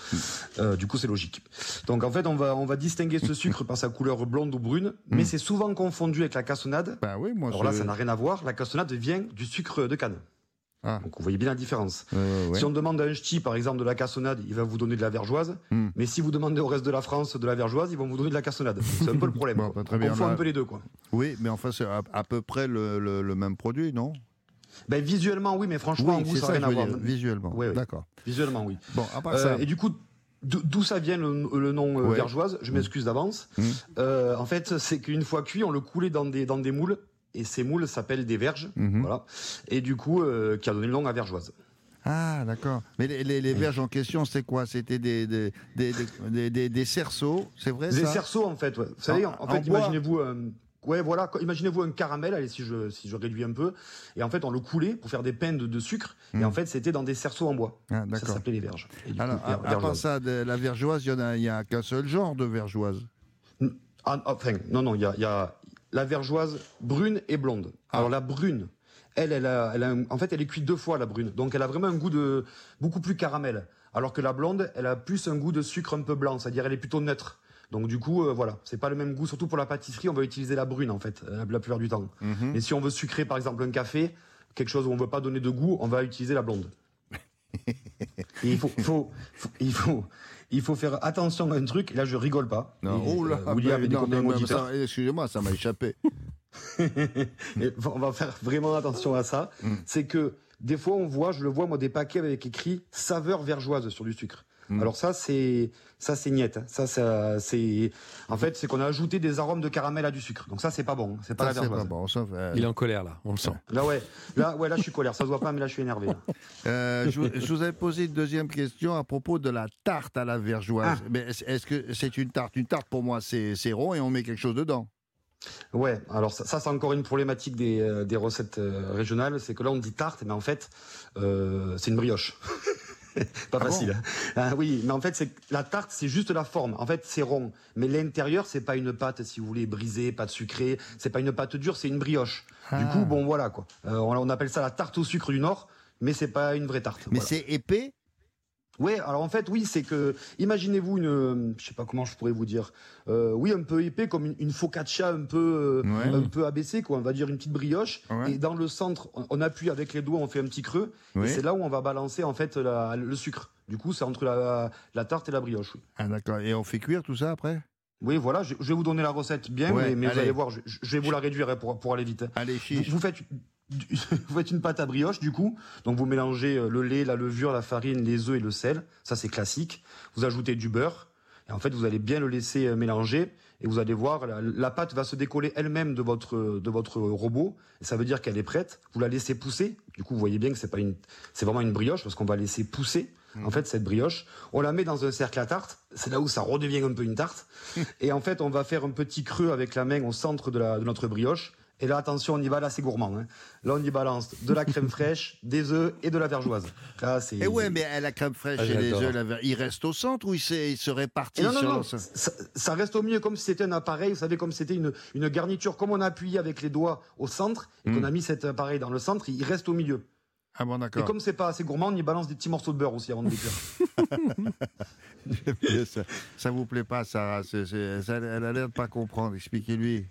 Euh, du coup, c'est logique. Donc en fait, on va on va distinguer ce sucre par sa couleur blonde ou brune, mais c'est souvent confondu avec la cassonade. Bah oui, moi. Alors là, ça n'a rien à voir. La cassonade vient du sucre de canne. Ah. Donc vous voyez bien la différence. Euh, ouais. Si on demande à un ch'ti, par exemple, de la cassonade, il va vous donner de la vergeoise. Hmm. Mais si vous demandez au reste de la France de la vergeoise, ils vont vous donner de la cassonade. C'est un peu le problème. Bon, bah, très on bien, confond là- un peu les deux. Quoi. Oui, mais enfin, c'est à, à peu près le, le- le même produit, non? Ben, visuellement, oui, mais franchement, en Oui, goût, ça n'a rien à voir. visuellement. Ouais. D'accord. Visuellement, oui. Bon, à part Euh, et du coup, d'o- d'où ça vient le, le nom euh, Ouais. vergeoise Je m'excuse d'avance. Hmm. Euh, en fait, c'est qu'une fois cuit, on le coulait dans des, dans des moules. Et ces moules s'appellent des verges. Mhm. Voilà. Et du coup, euh, qui a donné le nom à vergeoise. Ah, d'accord. Mais les, les- les verges en question, c'est quoi? C'était des, des, des, cerceaux, c'est vrai Des ça? cerceaux, en fait. ouais. Vous savez, En- en, en fait, imaginez-vous. euh, ouais, voilà. Imaginez-vous un caramel. Allez, si je, si je réduis un peu. Et en fait, on le coulait pour faire des pains de, de sucre. Et Hmm. en fait, c'était dans des cerceaux en bois. Ah, Ça s'appelait les verges. Alors, coup, à, ver- à part ça, de la vergeoise, il y en a, a qu'un seul genre de vergeoise. Ah, enfin, non, non, il y a, il y a la vergeoise brune et blonde. Ah. Alors la brune, elle, elle a, elle a un- en fait, elle est cuite deux fois la brune, donc elle a vraiment un goût de beaucoup plus caramel. Alors que la blonde, elle a plus un goût de sucre un peu blanc, c'est-à-dire elle est plutôt neutre. Donc du coup, euh, voilà, c'est pas le même goût. Surtout pour la pâtisserie, on va utiliser la brune en fait, la, la plupart du temps. Mhm. Et si on veut sucrer par exemple un café, quelque chose où on veut pas donner de goût, on va utiliser la blonde. Et il faut, il faut, faut- il faut, il faut faire attention à un truc. Là, je rigole pas. Non, Et, oh là, euh, William mais non, non, non, ça- Excusez-moi, ça m'a échappé. Et on va faire vraiment attention à ça. Mm. C'est que des fois, on voit, je le vois, moi, des paquets avec écrit saveur vergeoise sur du sucre. Mm. Alors ça, c'est ça, c'est niette. Ça, ça c'est en fait, c'est qu'on a ajouté des arômes de caramel à du sucre. Donc ça, c'est pas bon. C'est pas Ça, la pas bon. ça, euh, Il est en colère là, on le sent. Là, ouais, là, ouais, là, je suis colère. Ça se voit pas, mais là, je suis énervé. euh, je, vous- je vous avais posé une deuxième question à propos de la tarte à la vergeoise. Ah. Mais est-ce que c'est une tarte? Une tarte, pour moi, c'est c'est rond et on met quelque chose dedans. Ouais, alors ça, ça, c'est encore une problématique des, euh, des recettes euh, régionales, c'est que là on dit tarte, mais en fait euh, c'est une brioche. Pas Ah bon facile. hein. Ah oui, mais en fait c'est la tarte, c'est juste la forme. En fait c'est rond, mais l'intérieur c'est pas une pâte, si vous voulez, brisée, pâte sucrée. C'est pas une pâte dure, c'est une brioche. Du Ah. coup, bon voilà quoi. Euh, on, on appelle ça la tarte au sucre du Nord, mais c'est pas une vraie tarte. Mais Voilà. c'est épais Ouais, alors en fait, oui, c'est que imaginez-vous une, je sais pas comment je pourrais vous dire, euh, oui, un peu épais comme une, une focaccia un peu, euh, Ouais. un peu abaissée, quoi. On va dire une petite brioche. Ouais. Et dans le centre, on, on appuie avec les doigts, on fait un petit creux. Oui. Et c'est là où on va balancer en fait la- le sucre. Du coup, c'est entre la, la tarte et la brioche. oui. Ah, d'accord. Et on fait cuire tout ça après? Oui, voilà, je, je vais vous donner la recette bien, mais, mais vous allez. voir, je, je vais vous la réduire hein, pour, pour aller vite. hein. Allez, Vous, chiche. vous faites, vous faites une pâte à brioche, du coup. Donc, vous mélangez euh, le lait, la levure, la farine, les œufs et le sel. Ça, c'est classique. Vous ajoutez du beurre. Et en fait, vous allez bien le laisser euh, mélanger. Et vous allez voir, la, la pâte va se décoller elle-même de votre, de votre robot. Et ça veut dire qu'elle est prête. Vous la laissez pousser. Du coup, vous voyez bien que c'est pas une, c'est vraiment une brioche parce qu'on va laisser pousser. En fait, cette brioche, on la met dans un cercle à tarte. C'est là où ça redevient un peu une tarte. Et en fait, on va faire un petit creux avec la main au centre de, la, de notre brioche. Et là, attention, on y va, là, c'est gourmand. hein. Là, on y balance de la crème fraîche, des œufs et de la vergeoise. Là, c'est. Et ouais, mais à la crème fraîche Ah, et les œufs, la ver- il reste au centre ou il, s'est- il se répartit Et non, non, sur non, ça, ça reste au milieu comme si c'était un appareil, vous savez, comme si c'était une, une garniture, comme on a appuyé avec les doigts au centre et qu'on a mis cet appareil dans le centre, il reste au milieu. Ah bon, Et d'accord. comme c'est pas assez gourmand, on y balance des petits morceaux de beurre aussi avant de les cuire. ça, ça vous plaît pas, Sarah C'est- c'est- ça- Elle a l'air de pas comprendre. Expliquez-lui.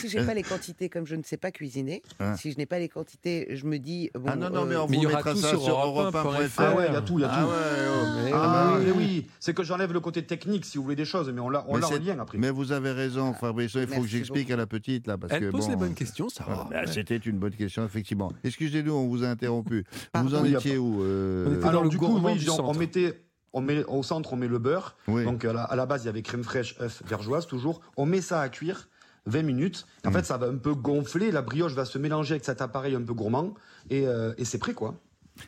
Si j'ai pas les quantités, comme je ne sais pas cuisiner, Hein. si je n'ai pas les quantités, je me dis. Bon, Ah non, non, mais euh, on vous mettra ça sur Europe 1.fr. Ah ouais, il y a tout, il y a tout. Ah ouais, oh. Ah, Ah mais bah oui, c'est que j'enlève le côté technique si vous voulez des choses, mais on l'a en lien après. Mais vous avez raison, Fabrice. Il faut que j'explique à la petite là, parce Elle que pose bon, les bonnes questions, ça Ah, bah, C'était une bonne question, effectivement. Excusez-nous, on vous a interrompu. vous en étiez où euh, Alors du coup, on, mettait, on met au centre, on met le beurre. Oui. Donc à la, à la base, il y avait crème fraîche, œuf, vergeoise toujours. On met ça à cuire 20 minutes. En Mm. fait, ça va un peu gonfler. La brioche va se mélanger avec cet appareil un peu gourmand et, euh, et c'est prêt quoi.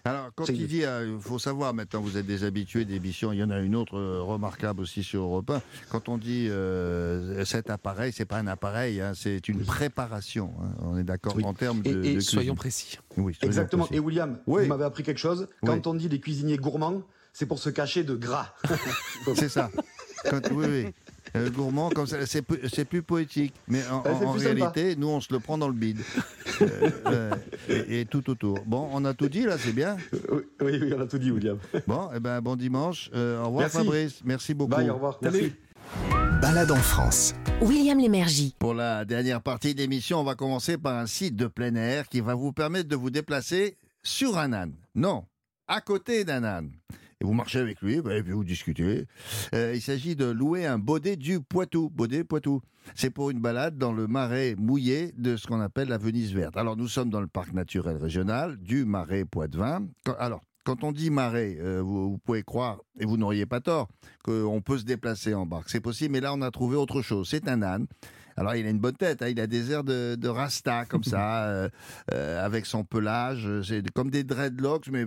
Alors, quand il dit, euh, il faut savoir maintenant, vous êtes des habitués d'émissions, il y en a une autre euh, remarquable aussi sur Europe 1. Quand on dit euh, cet appareil, c'est pas un appareil, hein, c'est une préparation. hein. on est d'accord Oui. en termes de, et de Soyons précis. Oui, soyons Exactement. précis. Et William, Oui. vous m'avez appris quelque chose. Oui. Quand on dit les cuisiniers gourmands, c'est pour se cacher de gras. C'est ça. Quand- oui, oui. Euh, gourmand, comme ça, c'est plus poétique. Mais en, Ouais, c'est en plus sympa. réalité, nous, on se le prend dans le bide. Euh, euh, et, et tout autour. Bon, on a tout dit là, c'est bien. oui, oui, oui, on a tout dit, William. Bon, eh ben, bon dimanche. Euh, au revoir, Merci. Fabrice. Merci beaucoup. Bye, au revoir. Merci. Balade en France. William Lémergie. Pour la dernière partie d'émission, on va commencer par un site de plein air qui va vous permettre de vous déplacer sur un âne. Non, à côté d'un âne. Et vous marchez avec lui, et puis vous discutez. Euh, il s'agit de louer un baudet du Poitou. Baudet, Poitou. C'est pour une balade dans le marais mouillé de ce qu'on appelle la Venise verte. Alors nous sommes dans le parc naturel régional du marais Poitevin. Alors, quand on dit marais, euh, vous, vous pouvez croire, et vous n'auriez pas tort, qu'on peut se déplacer en barque. C'est possible, mais là on a trouvé autre chose. C'est un âne. Alors il a une bonne tête, hein, il a des airs de, de rasta comme ça, euh, euh, avec son pelage, c'est comme des dreadlocks, mais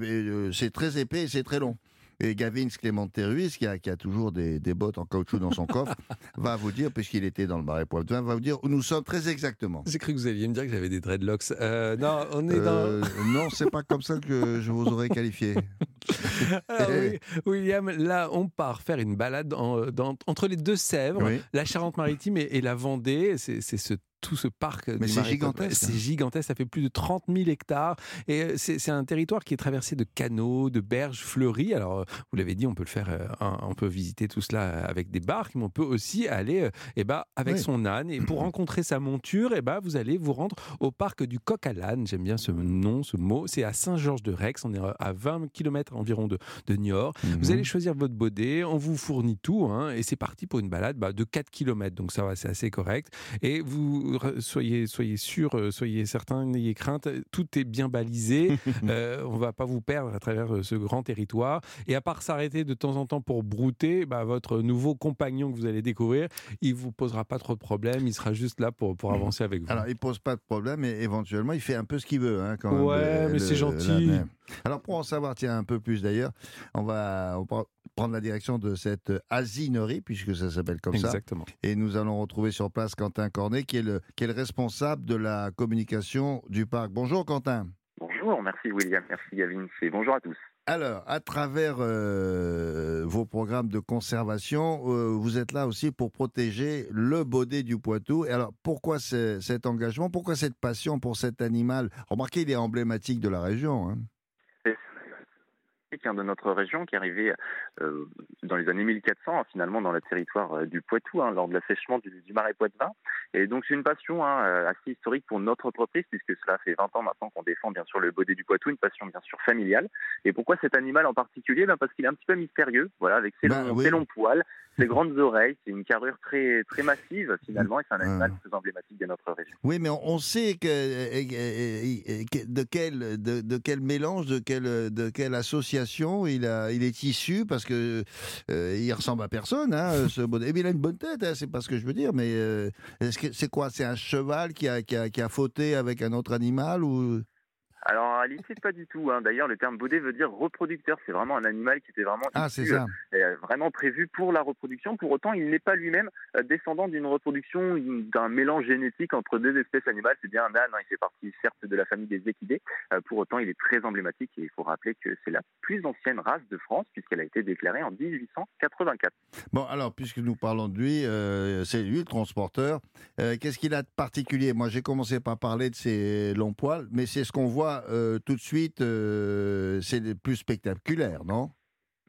c'est très épais et c'est très long. Et Gavin Clément Ruiz, qui a, qui a toujours des, des bottes en caoutchouc dans son coffre, va vous dire, puisqu'il était dans le marais Poitevin, va vous dire où nous sommes très exactement. J'ai cru que vous alliez me dire que j'avais des dreadlocks. Euh, non, on est Euh, dans. non, c'est pas comme ça que je vous aurais qualifié. Ah oui, William, là, on part faire une balade en- dans- entre les deux Sèvres, Oui. la Charente-Maritime et, et la Vendée. C'est ce tout ce parc. Mais c'est gigantesque, C'est hein. gigantesque, ça fait plus de 30 000 hectares. Et euh, c'est un territoire qui est traversé de canaux, de berges fleuries. Alors, euh, vous l'avez dit, on peut le faire, euh, on peut visiter tout cela avec des barques, mais on peut aussi aller eh ben, avec Oui. son âne. Et pour rencontrer sa monture, eh ben, vous allez vous rendre au parc du Coq à l'âne. J'aime bien ce nom, ce mot. C'est à Saint-Georges-de-Rex. On est à 20 km environ de, de Niort. Mhm. Vous allez choisir votre baudet, on vous fournit tout, hein, et c'est parti pour une balade bah, de 4 km, donc ça va, c'est assez correct. Et vous soyez, soyez sûr, euh, soyez certain, n'ayez crainte, tout est bien balisé, euh, on va pas vous perdre à travers euh, ce grand territoire. Et à part s'arrêter de temps en temps pour brouter, bah, votre nouveau compagnon que vous allez découvrir, il vous posera pas trop de problèmes, il sera juste là pour, pour avancer avec vous. Alors, il pose pas de problème et éventuellement, il fait un peu ce qu'il veut. Hein, quand même, Ouais, le- mais c'est gentil. Alors, pour en savoir tiens, un peu plus d'ailleurs, on va, on va prendre la direction de cette asinerie, puisque ça s'appelle comme ça. Exactement. Et nous allons retrouver sur place Quentin Cornet, qui est le, qui est le responsable de la communication du parc. Bonjour Quentin. Bonjour, merci William, merci Gavin, et bonjour à tous. Alors, à travers euh, vos programmes de conservation, euh, vous êtes là aussi pour protéger le baudet du Poitou. Et alors, pourquoi ce- cet engagement? Pourquoi cette passion pour cet animal? Remarquez, il est emblématique de la région. hein. Hein, de notre région qui est arrivé euh, dans les années 1400 hein, finalement dans le territoire euh, du Poitou hein, lors de l'assèchement du, du marais poitevin. Et donc c'est une passion hein, euh, assez historique pour notre entreprise puisque cela fait 20 ans maintenant qu'on défend bien sûr le baudet du Poitou, une passion bien sûr familiale. Et pourquoi cet animal en particulier? Ben Parce qu'il est un petit peu mystérieux, voilà, avec ses, Ben longs, oui. ses longs poils, ses grandes oreilles, c'est une carrure très très massive finalement et c'est un animal très emblématique de notre région. Oui, mais on sait que, euh, que- de quel de, de quel mélange, de quelle de quelle association il a il est issu parce que euh, il ressemble à personne, hein, ce. Mais il a une bonne tête, hein, c'est pas ce que je veux dire. Mais euh, est-ce que c'est quoi? C'est un cheval qui a, qui a qui a fauté avec un autre animal ou? Alors en réalité pas du tout. Hein. D'ailleurs le terme baudet veut dire reproducteur. C'est vraiment un animal qui était vraiment Ah, issu, c'est ça. euh, euh, vraiment prévu pour la reproduction. Pour autant il n'est pas lui-même euh, descendant d'une reproduction d'un mélange génétique entre deux espèces animales. C'est bien un âne. hein. Il fait partie certes de la famille des équidés. Euh, pour autant il est très emblématique et il faut rappeler que c'est la plus ancienne race de France puisqu'elle a été déclarée en 1884. Bon, alors, puisque nous parlons de lui, euh, c'est lui le transporteur. Qu'est-ce qu'il a de particulier? Moi, j'ai commencé par parler de ses longs poils, mais c'est ce qu'on voit euh, tout de suite, euh, c'est plus spectaculaire, non?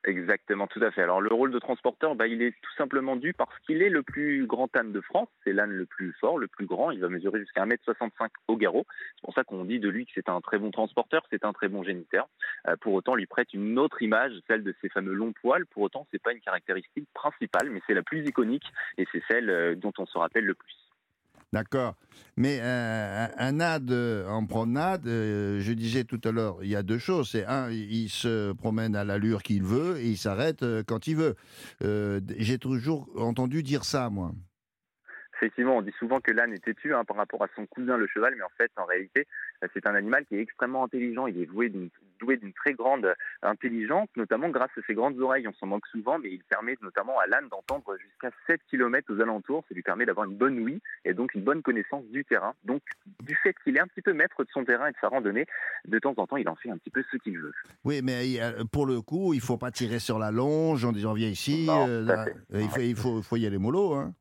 Exactement, tout à fait. Alors le rôle de transporteur, bah, il est tout simplement dû parce qu'il est le plus grand âne de France. C'est l'âne le plus fort, le plus grand. Il va mesurer jusqu'à 1m65 au garrot. C'est pour ça qu'on dit de lui que c'est un très bon transporteur, c'est un très bon géniteur. Euh, pour autant, lui prête une autre image, celle de ses fameux longs poils. Pour autant, c'est pas une caractéristique principale, mais c'est la plus iconique et c'est celle euh, dont on se rappelle le plus. D'accord. Mais un, un âne euh, en promenade, euh, je disais tout à l'heure, il y a deux choses. C'est un, il se promène à l'allure qu'il veut et il s'arrête euh, quand il veut. J'ai toujours entendu dire ça, moi. Effectivement, on dit souvent que l'âne est têtu hein, par rapport à son cousin le cheval, mais en fait, en réalité, euh, c'est un animal qui est extrêmement intelligent. Il est doué d'une très grande euh, intelligence, notamment grâce à ses grandes oreilles. On s'en moque souvent, mais il permet notamment à l'âne d'entendre jusqu'à 7 km aux alentours. Ça lui permet d'avoir une bonne ouïe et donc une bonne connaissance du terrain. Donc, du fait qu'il est un petit peu maître de son terrain et de sa randonnée, de temps en temps, il en fait un petit peu ce qu'il veut. Oui, mais a- pour le coup, il faut pas tirer sur la longe en disant viens ici. Non, euh, il, faut, il, faut, faut y aller mollo. Hein.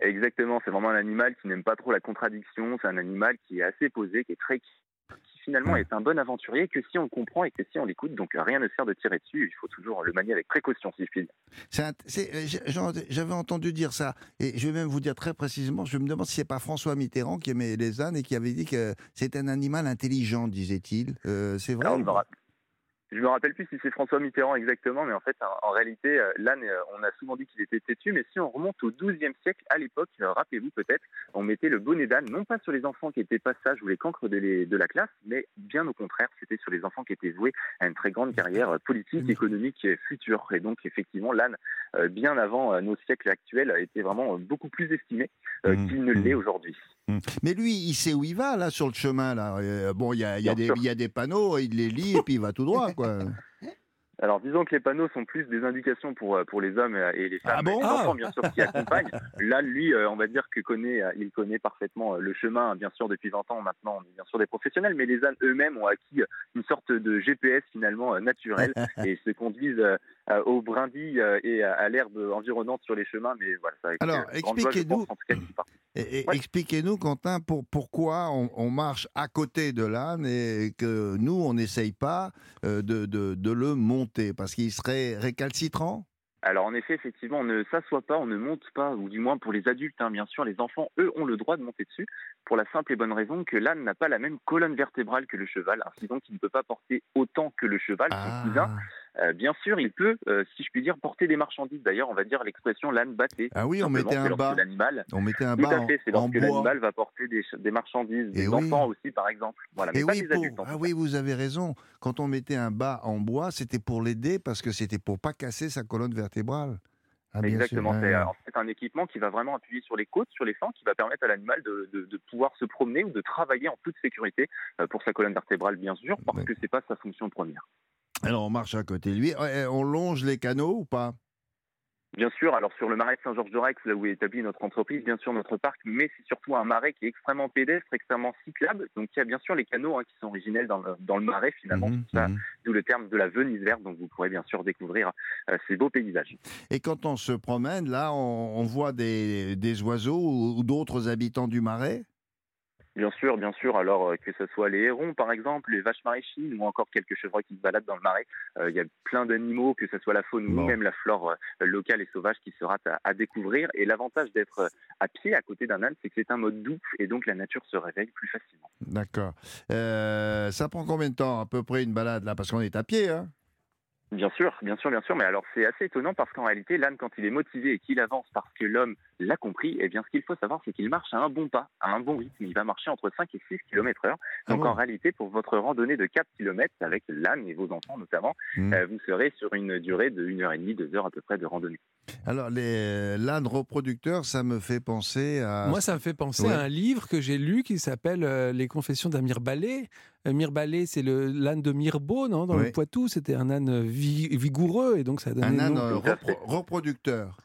Exactement, c'est vraiment un animal qui n'aime pas trop la contradiction, c'est un animal qui est assez posé, qui est très qui finalement est un bon aventurier que si on le comprend et que si on l'écoute, donc rien ne sert de tirer dessus, il faut toujours le manier avec précaution si je puis dire. Euh, J'avais entendu dire ça, et je vais même vous dire très précisément, je me demande si c'est pas François Mitterrand qui aimait les ânes et qui avait dit que c'est un animal intelligent, disait-il. Euh, c'est vrai Alors, je me rappelle- Je me rappelle plus si c'est François Mitterrand exactement, mais en fait, en, réalité, euh, l'âne, euh, on a souvent dit qu'il était têtu, mais si on remonte au XIIe siècle, à l'époque, euh, rappelez-vous peut-être, on mettait le bonnet d'âne, non pas sur les enfants qui étaient pas sages ou les cancres de, les- de la classe, mais bien au contraire, c'était sur les enfants qui étaient voués à une très grande carrière politique, économique et future. Et donc, effectivement, l'âne, bien avant nos siècles actuels, a été vraiment beaucoup plus estimé Mmh, qu'il ne l'est aujourd'hui. Mm. Mais lui, il sait où il va, là, sur le chemin. Là. Euh, bon, il y a, y, des- sûr. il y a des panneaux, il les lit et puis il va tout droit, quoi. Alors disons que les panneaux sont plus des indications pour euh, pour les hommes et les femmes, Ah bon et les enfants Ah. bien sûr qui accompagnent. Là, lui, euh, on va dire que connaît, il connaît parfaitement le chemin, bien sûr depuis 20 ans maintenant, on est bien sûr des professionnels, mais les ânes eux-mêmes ont acquis une sorte de GPS finalement naturel et se conduisent aux brindilles euh, et à, l'herbe environnante sur les chemins. Mais voilà, ça Alors, euh, expliquez-nous- et Expliquez-nous, Quentin, pour, pourquoi on, on marche à côté de l'âne et que nous, on n'essaye pas euh, de, de- de le monter parce qu'il serait récalcitrant? Alors en effet, effectivement, on ne s'assoit pas, on ne monte pas, ou du moins pour les adultes, hein, bien sûr, les enfants, eux, ont le droit de monter dessus, pour la simple et bonne raison que l'âne n'a pas la même colonne vertébrale que le cheval, ainsi donc il ne peut pas porter autant que le cheval, Ah. son cousin. Euh, bien sûr, il peut, euh, si je puis dire, porter des marchandises. D'ailleurs, on va dire l'expression l'âne batté. Ah oui, on mettait un bas. L'animal, On mettait un tout bas à fait, c'est lorsque l'animal va porter des, des marchandises, Et des oui. enfants aussi, par exemple. Voilà, mais Et pas oui, des adultes. ah tout oui, vous avez raison. Quand on mettait un bas en bois, c'était pour l'aider parce que c'était pour pas casser sa colonne vertébrale. Ah, Exactement. ouais, C'est ouais. euh, en fait un équipement qui va vraiment appuyer sur les côtes, sur les flancs, qui va permettre à l'animal de, de- de pouvoir se promener ou de travailler en toute sécurité pour sa colonne vertébrale, bien sûr, parce que c'est pas sa fonction première. Alors on marche à côté de lui. Ouais, On longe les canaux ou pas? Bien sûr, alors sur le marais de Saint-Georges-de-Rex, là où est établie notre entreprise, bien sûr notre parc, mais c'est surtout un marais qui est extrêmement pédestre, extrêmement cyclable. Donc il y a bien sûr les canaux hein, qui sont originels dans le, dans le marais finalement, Mhm, mhm. d'où le terme de la Venise verte. Donc vous pourrez bien sûr découvrir euh, ces beaux paysages. Et quand on se promène, là, on, on voit des, des oiseaux ou, ou d'autres habitants du marais? Bien sûr, bien sûr. Alors euh, que ce soit les hérons, par exemple, les vaches maraîchines ou encore quelques chevreuils qui se baladent dans le marais, euh, il y a plein d'animaux, que ce soit la faune ou même la flore euh, locale et sauvage qui sera à, à découvrir. Et l'avantage d'être à pied à côté d'un âne, c'est que c'est un mode doux et donc la nature se réveille plus facilement. D'accord. Euh, ça prend combien de temps à peu près une balade là? Parce qu'on est à pied, hein? Bien sûr, bien sûr, bien sûr. Mais alors c'est assez étonnant parce qu'en réalité, l'âne, quand il est motivé et qu'il avance parce que l'homme l'a compris, eh bien ce qu'il faut savoir, c'est qu'il marche à un bon pas, à un bon rythme. Il va marcher entre 5 et 6 km heure. Ah Donc bon en réalité, pour votre randonnée de 4 km avec l'âne et vos enfants notamment, Mhm. euh, vous serez sur une durée de 1 heure et demie, 2 heures à peu près de randonnée. Alors, les- l'âne reproducteur, ça me fait penser à. Moi, ça me fait penser Ouais. à un livre que j'ai lu qui s'appelle euh, Les Confessions d'un Mirbalais. Euh, Mirbalais, c'est le- l'âne de Mirbeau, non Dans le Poitou, c'était un âne vi- vigoureux et donc ça donne Un âne euh, repro- reproducteur.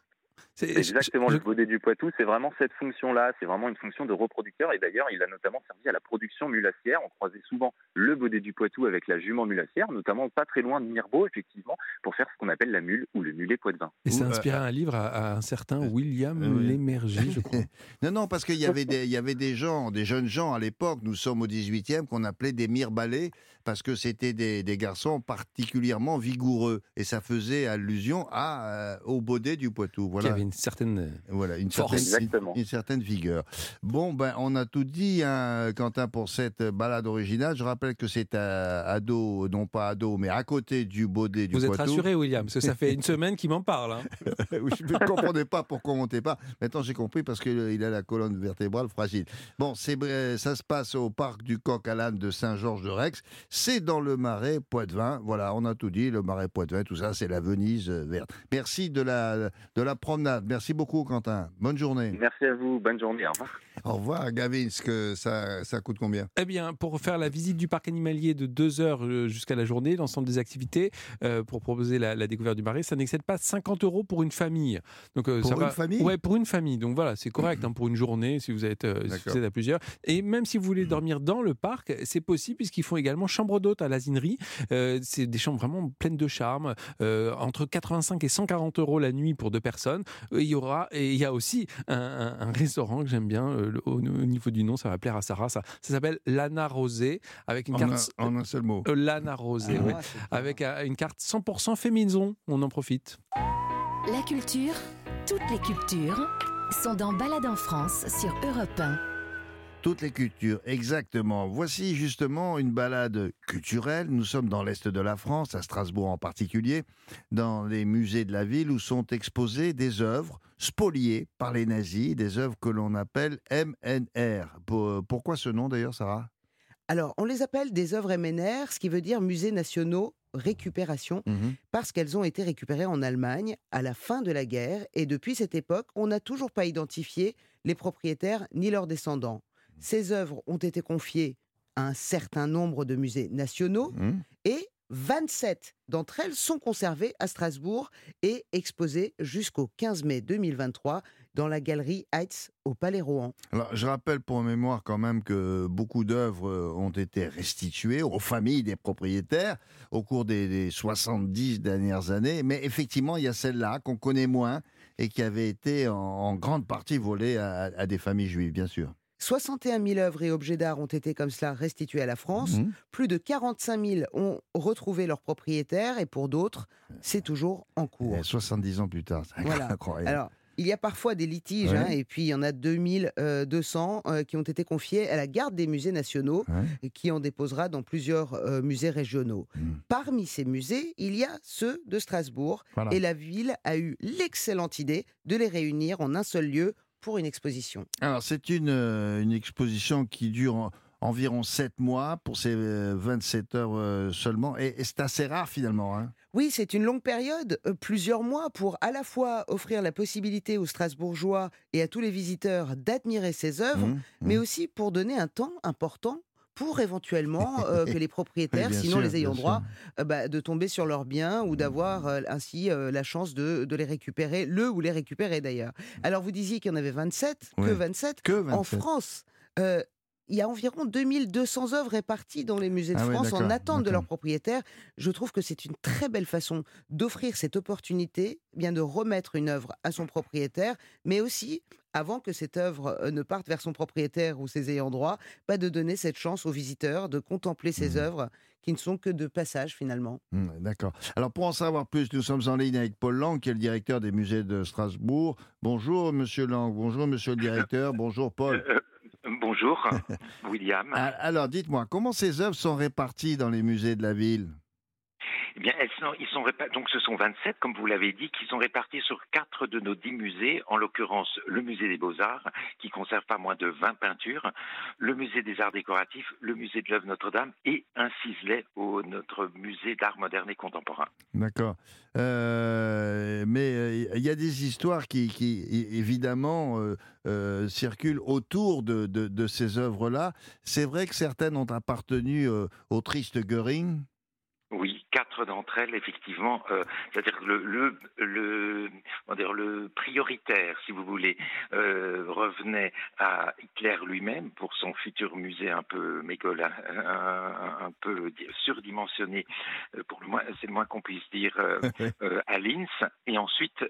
C'est Exactement, je- le baudet du Poitou, c'est vraiment cette fonction-là, c'est vraiment une fonction de reproducteur, et d'ailleurs, il a notamment servi à la production mulassière. On croisait souvent le baudet du Poitou avec la jument mulassière, notamment pas très loin de Mirbeau, effectivement, pour faire ce qu'on appelle la mule ou le mulet poitevin. Et ça euh, inspiré un livre à, à un certain William oui. Lémergie, je crois. Non, non, parce qu'il y avait des, il y avait des gens, des jeunes gens à l'époque, nous sommes au 18e, qu'on appelait des mirbalais, parce que c'était des, des garçons particulièrement vigoureux. Et ça faisait allusion à, euh, au baudet du Poitou. Voilà. Qui avait une certaine euh, Voilà, une force. certaine, une, une certaine vigueur. Bon, ben, on a tout dit, hein, Quentin, pour cette balade originale. Je rappelle que c'est à, à dos, non pas à dos, mais à côté du baudet du Vous êtes Poitou. rassuré, William, parce que ça fait une semaine qu'il m'en parle. hein. Je ne comprenais pas pourquoi on montait pas. Maintenant, j'ai compris parce qu'il a la colonne vertébrale fragile. Bon, c'est ça se passe au parc du Coq à l'âne de Saint-Georges-de-Rex. C'est dans le marais Poitevin. Voilà, on a tout dit. Le marais Poitevin, tout ça, c'est la Venise euh, verte. Merci de la, de la promenade. Merci beaucoup, Quentin. Bonne journée. Merci à vous, bonne journée, au revoir. Au revoir, Gavin. Ce que ça, ça coûte combien? Eh bien, pour faire la visite du parc animalier de 2 heures euh, jusqu'à la journée, l'ensemble des activités, euh, pour proposer la, la découverte du marais, ça n'excède pas 50 euros pour une famille. Donc, euh, Pour ça une va- famille? Ouais, pour une famille. Donc voilà, c'est correct hein, pour une journée si vous êtes, euh, si D'accord. vous êtes à plusieurs. Et même si vous voulez dormir dans le parc, c'est possible puisqu'ils font également chambre d'hôte à l'asinerie. Euh, c'est des chambres vraiment pleines de charme, euh, entre 85 et 140 euros la nuit pour deux personnes. Euh, Il y aura et il y a aussi un, un- un restaurant que j'aime bien euh, au, au niveau du nom, ça va plaire à Sarah. Ça, ça s'appelle Lana Rosé avec une En carte un- en un seul mot. Euh, Lana Rosé, Ah, oui. avec euh, une carte 100% féminin. On en profite. La culture, toutes les cultures, sont dans Balade en France sur Europe 1. Toutes les cultures, exactement. Voici justement une balade culturelle. Nous sommes dans l'Est de la France, à Strasbourg en particulier, dans les musées de la ville où sont exposées des œuvres spoliées par les nazis, des œuvres que l'on appelle MNR. Pour- pourquoi ce nom d'ailleurs, Sarah? Alors, on les appelle des œuvres MNR, ce qui veut dire musées nationaux récupération, Mhm. parce qu'elles ont été récupérées en Allemagne à la fin de la guerre, et depuis cette époque, on n'a toujours pas identifié les propriétaires ni leurs descendants. Ces œuvres ont été confiées à un certain nombre de musées nationaux, Mhm. et 27 d'entre elles sont conservées à Strasbourg et exposées jusqu'au 15 mai 2023 dans la galerie Heitz au Palais Rohan. Alors, je rappelle pour mémoire quand même que beaucoup d'œuvres euh, ont été restituées aux familles des propriétaires au cours des, des 70 dernières années. Mais effectivement, il y a celle-là qu'on connaît moins et qui avait été en, en grande partie volée à, à des familles juives, bien sûr. 61 000 œuvres et objets d'art ont été comme cela restitués à la France. Mhm. Plus de 45 000 ont retrouvé leurs propriétaires et pour d'autres, c'est toujours en cours. Et 70 ans plus tard, c'est Voilà. incroyable. Alors, il y a parfois des litiges, Ouais. hein, et puis il y en a 2200 euh, qui ont été confiés à la garde des musées nationaux, Ouais. et qui en déposera dans plusieurs euh, musées régionaux. Mm. Parmi ces musées, il y a ceux de Strasbourg, Voilà. et la ville a eu l'excellente idée de les réunir en un seul lieu pour une exposition. Alors, c'est une, euh, une exposition qui dure en- environ 7 mois pour ces euh, 27 heures euh, seulement. Et, c'est assez rare finalement. hein. Oui, c'est une longue période, euh, plusieurs mois, pour à la fois offrir la possibilité aux Strasbourgeois et à tous les visiteurs d'admirer ces œuvres, Mmh, mais mmh. aussi pour donner un temps important pour éventuellement euh, que les propriétaires, Oui, sinon sûr, les ayants droit, euh, bah, de tomber sur leurs biens ou d'avoir euh, ainsi la chance de, de les récupérer, le ou les récupérer d'ailleurs. Alors vous disiez qu'il y en avait 27, que Ouais. 27 Que En 27. France, euh, il y a environ 2200 œuvres réparties dans les musées de Ah oui, France en attente de leur d'accord. propriétaire. Je trouve que c'est une très belle façon d'offrir cette opportunité, eh bien de remettre une œuvre à son propriétaire, mais aussi, avant que cette œuvre euh, ne parte vers son propriétaire ou ses ayants droit, bah, de donner cette chance aux visiteurs de contempler ces Mmh. œuvres qui ne sont que de passage finalement. Hmm, D'accord. Alors pour en savoir plus, nous sommes en ligne avec Paul Lang, qui est le directeur des musées de Strasbourg. Bonjour Monsieur Lang, bonjour Monsieur le directeur, bonjour Paul. Bonjour, William. Ah, Alors dites-moi, comment ces œuvres sont réparties dans les musées de la ville? Eh bien, elles sont, ils sont donc ce sont 27, comme vous l'avez dit, qui sont répartis sur quatre de nos dix musées, en l'occurrence le musée des Beaux-Arts, qui conserve pas moins de 20 peintures, le musée des Arts décoratifs, le musée de l'œuvre Notre-Dame et un ciselet au notre musée d'art moderne et contemporain. D'accord. Euh, mais euh, il y a des histoires qui, évidemment, euh, euh, circulent autour de, de- de ces œuvres-là. C'est vrai que certaines ont appartenu au triste Göring? Oui, quatre d'entre elles, effectivement, euh, c'est-à-dire le, le, le, comment dire, le prioritaire, si vous voulez, euh, revenait à Hitler lui-même pour son futur musée un peu mégola, un, un peu di- surdimensionné, euh, pour le moins, c'est le moins qu'on puisse dire, euh, à Linz. Et ensuite,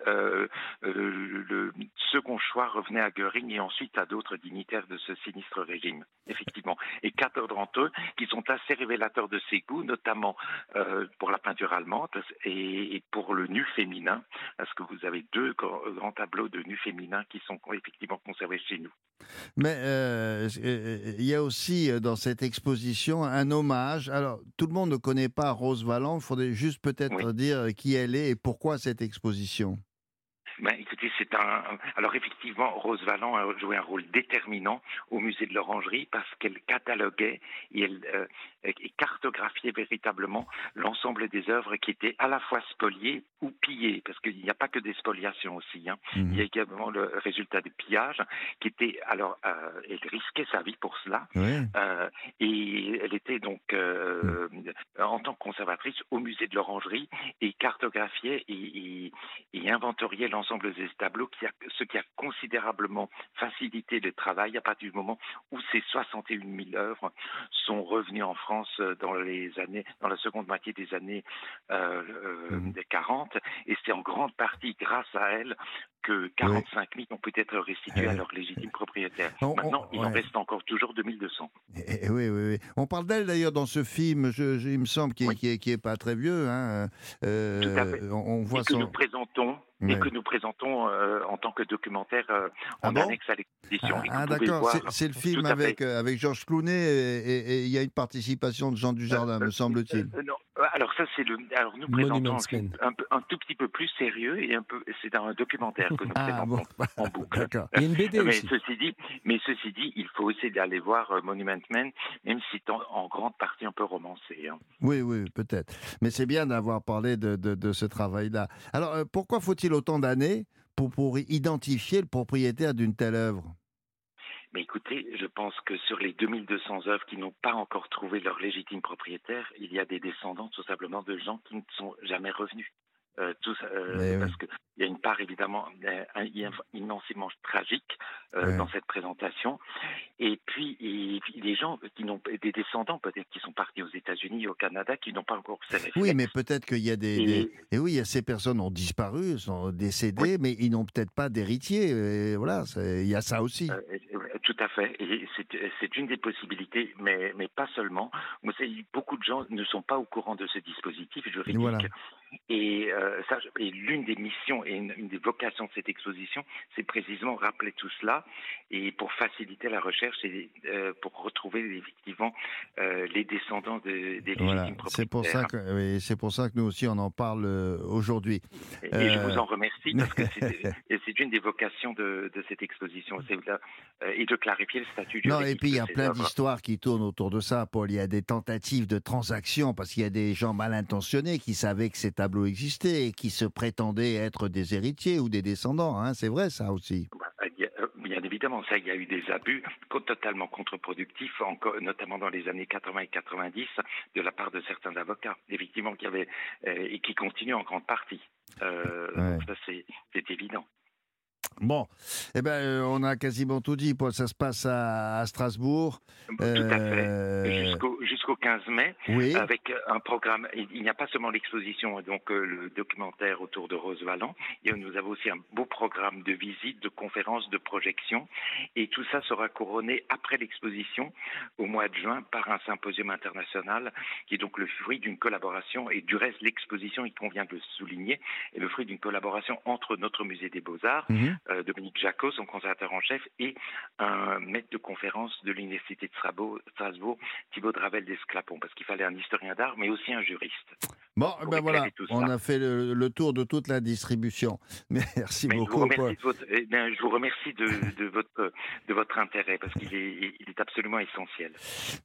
le second choix revenait à Göring et ensuite à d'autres dignitaires de ce sinistre régime, effectivement. Et quatre d'entre eux qui sont assez révélateurs de ses goûts, notamment pour la peinture allemande et, pour le nu féminin, parce que vous avez deux grands, grands tableaux de nu féminin qui sont effectivement conservés chez nous. Mais euh, euh, il y a aussi euh, dans cette exposition un hommage. Alors, tout le monde ne connaît pas Rose Valland. Il faudrait juste peut-être dire qui elle est et pourquoi cette exposition. Ben, écoutez, un. Alors effectivement, Rose Valland a joué un rôle déterminant au musée de l'Orangerie parce qu'elle cataloguait et elle euh, et cartographiait véritablement l'ensemble des œuvres qui étaient à la fois spoliées ou pillées, parce qu'il n'y a pas que des spoliations aussi. hein. Il y a également le résultat des pillages qui était alors euh, elle risquait sa vie pour cela. Euh, et elle était donc euh, en tant que conservatrice au musée de l'Orangerie et cartographiait et, et- et inventoriait l'ensemble de ces tableaux, qui a, ce qui a considérablement facilité le travail à partir du moment où ces 61 000 œuvres sont revenues en France euh, dans les années, dans la seconde moitié des années euh, euh, des 40, et c'est en grande partie grâce à elle que 45 000 ont pu être restitués à leur légitime propriétaire. On- Maintenant, on- il en reste encore toujours 2200. Eh, eh, oui, oui, oui. On parle d'elle d'ailleurs dans ce film, je, je- il me semble, qui est, qui est, qui est pas très vieux. Hein. Euh, Tout à fait. on, on voit et que nous présentons et que nous présentons euh, en tant que documentaire euh, Ah en bon? annexe à l'exposition. Et Ah pouvez d'accord, c'est- le film avec, euh, avec Georges Clooney et et- et il y a une participation de Jean Dujardin, me semble-t-il. Euh, non, euh, alors ça c'est le. Alors nous présentons un, tout petit peu plus sérieux et un peu. C'est un documentaire que nous Ah présentons bon, en boucle. d'accord. Il y a une BD mais aussi. ceci dit, mais ceci dit, il faut essayer d'aller voir euh, Monument Men, même si c'est en, en grande partie un peu romancé. hein. Oui, oui, peut-être. Mais c'est bien d'avoir parlé de, de- de ce travail-là. Alors, euh, pourquoi faut-il autant d'années pour, pour identifier le propriétaire d'une telle œuvre? Mais écoutez, je pense que sur les 2200 œuvres qui n'ont pas encore trouvé leur légitime propriétaire, il y a des descendants tout simplement de gens qui ne sont jamais revenus. Euh, euh, oui. parce qu'il y a une part évidemment euh, un- immensément tragique euh, dans cette présentation. Et puis, et puis des gens qui n'ont des descendants peut-être qui sont partis aux États-Unis, au Canada, qui n'ont pas encore ces Oui, réflexes. mais peut-être qu'il y a des, Et- des- Et oui, il y a ces personnes ont disparu, sont décédées, mais ils n'ont peut-être pas d'héritier. Et Voilà, il y a ça aussi. Euh, euh, Tout à fait. Et c'est une des possibilités, mais, mais pas seulement. Beaucoup de gens ne sont pas au courant de ce dispositif juridique. Voilà. Et, euh, ça, et l'une des missions et une, une des vocations de cette exposition, c'est précisément rappeler tout cela et pour faciliter la recherche et euh, pour retrouver effectivement euh, les descendants de- des Voilà, c'est pour ça que oui, c'est pour ça que nous aussi on en parle aujourd'hui. Et, et je vous en remercie parce que c'est une des vocations de, de cette exposition, et de clarifier le statut Non, juridique et puis il y a plein d'histoires qui tournent autour de ça, Paul. Il y a des tentatives de transactions parce qu'il y a des gens mal intentionnés qui savaient que ces tableaux existaient et qui se prétendaient être des héritiers ou des descendants. Hein. C'est vrai, ça aussi. A- euh, Bien évidemment, ça, il y a eu des abus totalement contre-productifs, notamment dans les années 80 et 90, de la part de certains avocats, effectivement, qui avaient euh, et qui continuent en grande partie. Euh, Ouais. ça, c'est évident. Bon, eh ben, euh, on a quasiment tout dit. Ça se passe à, à Strasbourg. Tout à fait. Jusqu'au jusqu'au 15 mai, Oui. avec un programme. Il n'y a pas seulement l'exposition, donc euh, le documentaire autour de Rose Valland. Nous avons aussi un beau programme de visites, de conférences, de projections. Et tout ça sera couronné après l'exposition, au mois de juin, par un symposium international qui est donc le fruit d'une collaboration. Et du reste, l'exposition, il convient de le souligner, est le fruit d'une collaboration entre notre musée des Beaux-Arts, Mhm. Euh, Dominique Jacot, son conservateur en chef, et un maître de conférence de l'Université de Strasbourg, Strasbourg Thibaut Dravel d'Esclapon, parce qu'il fallait un historien d'art, mais aussi un juriste. Bon, ben voilà, on a fait le, le tour de toute la distribution. Merci Mais je vous beaucoup, Paul. remercie de votre, eh bien, je vous remercie de, de votre, de votre intérêt, parce qu'il est, il est absolument essentiel.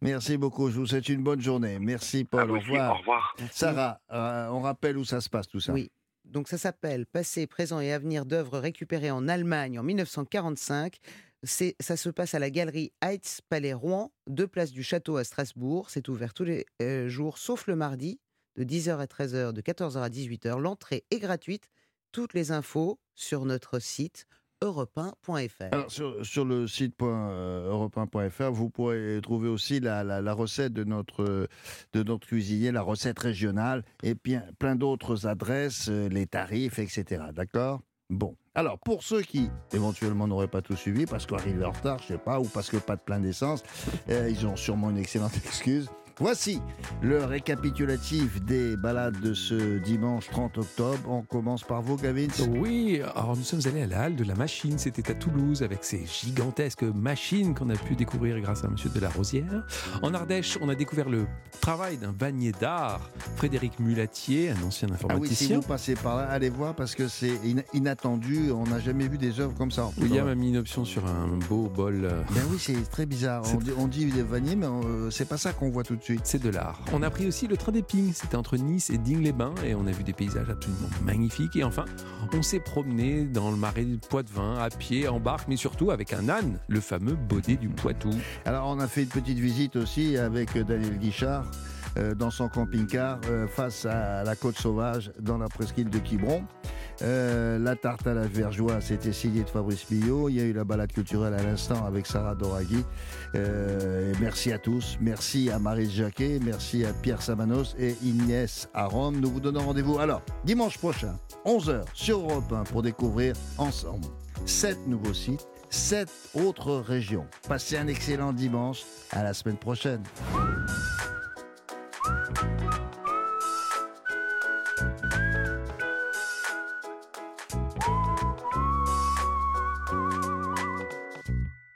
Merci beaucoup. Je vous souhaite une bonne journée. Merci, Paul. Au aussi. revoir. Au revoir. Sarah, euh, on rappelle où ça se passe tout ça. Oui. Donc ça s'appelle Passé, présent et avenir d'œuvres récupérées en Allemagne en 1945. C'est, ça se passe à la galerie Heitz Palais Rouen, deux places du Château à Strasbourg. C'est ouvert tous les euh, jours, sauf le mardi, de 10h à 13h, de 14h à 18h. L'entrée est gratuite. Toutes les infos sur notre site europe1.fr. Alors, sur, le site euh, europe1.fr, vous pourrez trouver aussi la, recette de notre, de notre cuisinier, la recette régionale, et plein d'autres adresses, euh, les tarifs, etc. D'accord? Bon. Alors, pour ceux qui éventuellement n'auraient pas tout suivi, parce qu'arrivés en retard, je sais pas, ou parce que pas de plein d'essence, euh, ils ont sûrement une excellente excuse. Voici le récapitulatif des balades de ce dimanche 30 octobre. On commence par vous, Gavin. Oui, alors nous sommes allés à la halle de la machine, c'était à Toulouse, avec ces gigantesques machines qu'on a pu découvrir grâce à Monsieur de la Rosière. En Ardèche, on a découvert le travail d'un vannier d'art, Frédéric Mulatier, un ancien Ah oui, si informaticien. vous passez par là, allez voir parce que c'est in- inattendu. On n'a jamais vu des œuvres comme ça. William a mis une option sur un beau bol. euh, Ben oui, c'est très bizarre. On dit, on dit des vanniers, mais euh, c'est pas ça qu'on voit tout de suite. C'est de l'art. On a pris aussi le train d'épines. C'était entre Nice et Digne-les-Bains et on a vu des paysages absolument magnifiques. Et enfin, on s'est promené dans le marais du Poitevin à pied, en barque, mais surtout avec un âne, le fameux baudet du Poitou. Alors, on a fait une petite visite aussi avec Daniel Guichard euh, dans son camping-car euh, face à la côte sauvage dans la presqu'île de Quiberon. Euh, la tarte à la vergeois, c'était signé de Fabrice Millot. Il y a eu la balade culturelle à l'instant avec Sarah Doraghi. Merci à tous. Merci à Marie Jacquet. Merci à Pierre Samanos et Inès à Rome. Nous vous donnons rendez-vous alors dimanche prochain, 11h sur Europe 1 pour découvrir ensemble sept nouveaux sites, sept autres régions. Passez un excellent dimanche. À la semaine prochaine.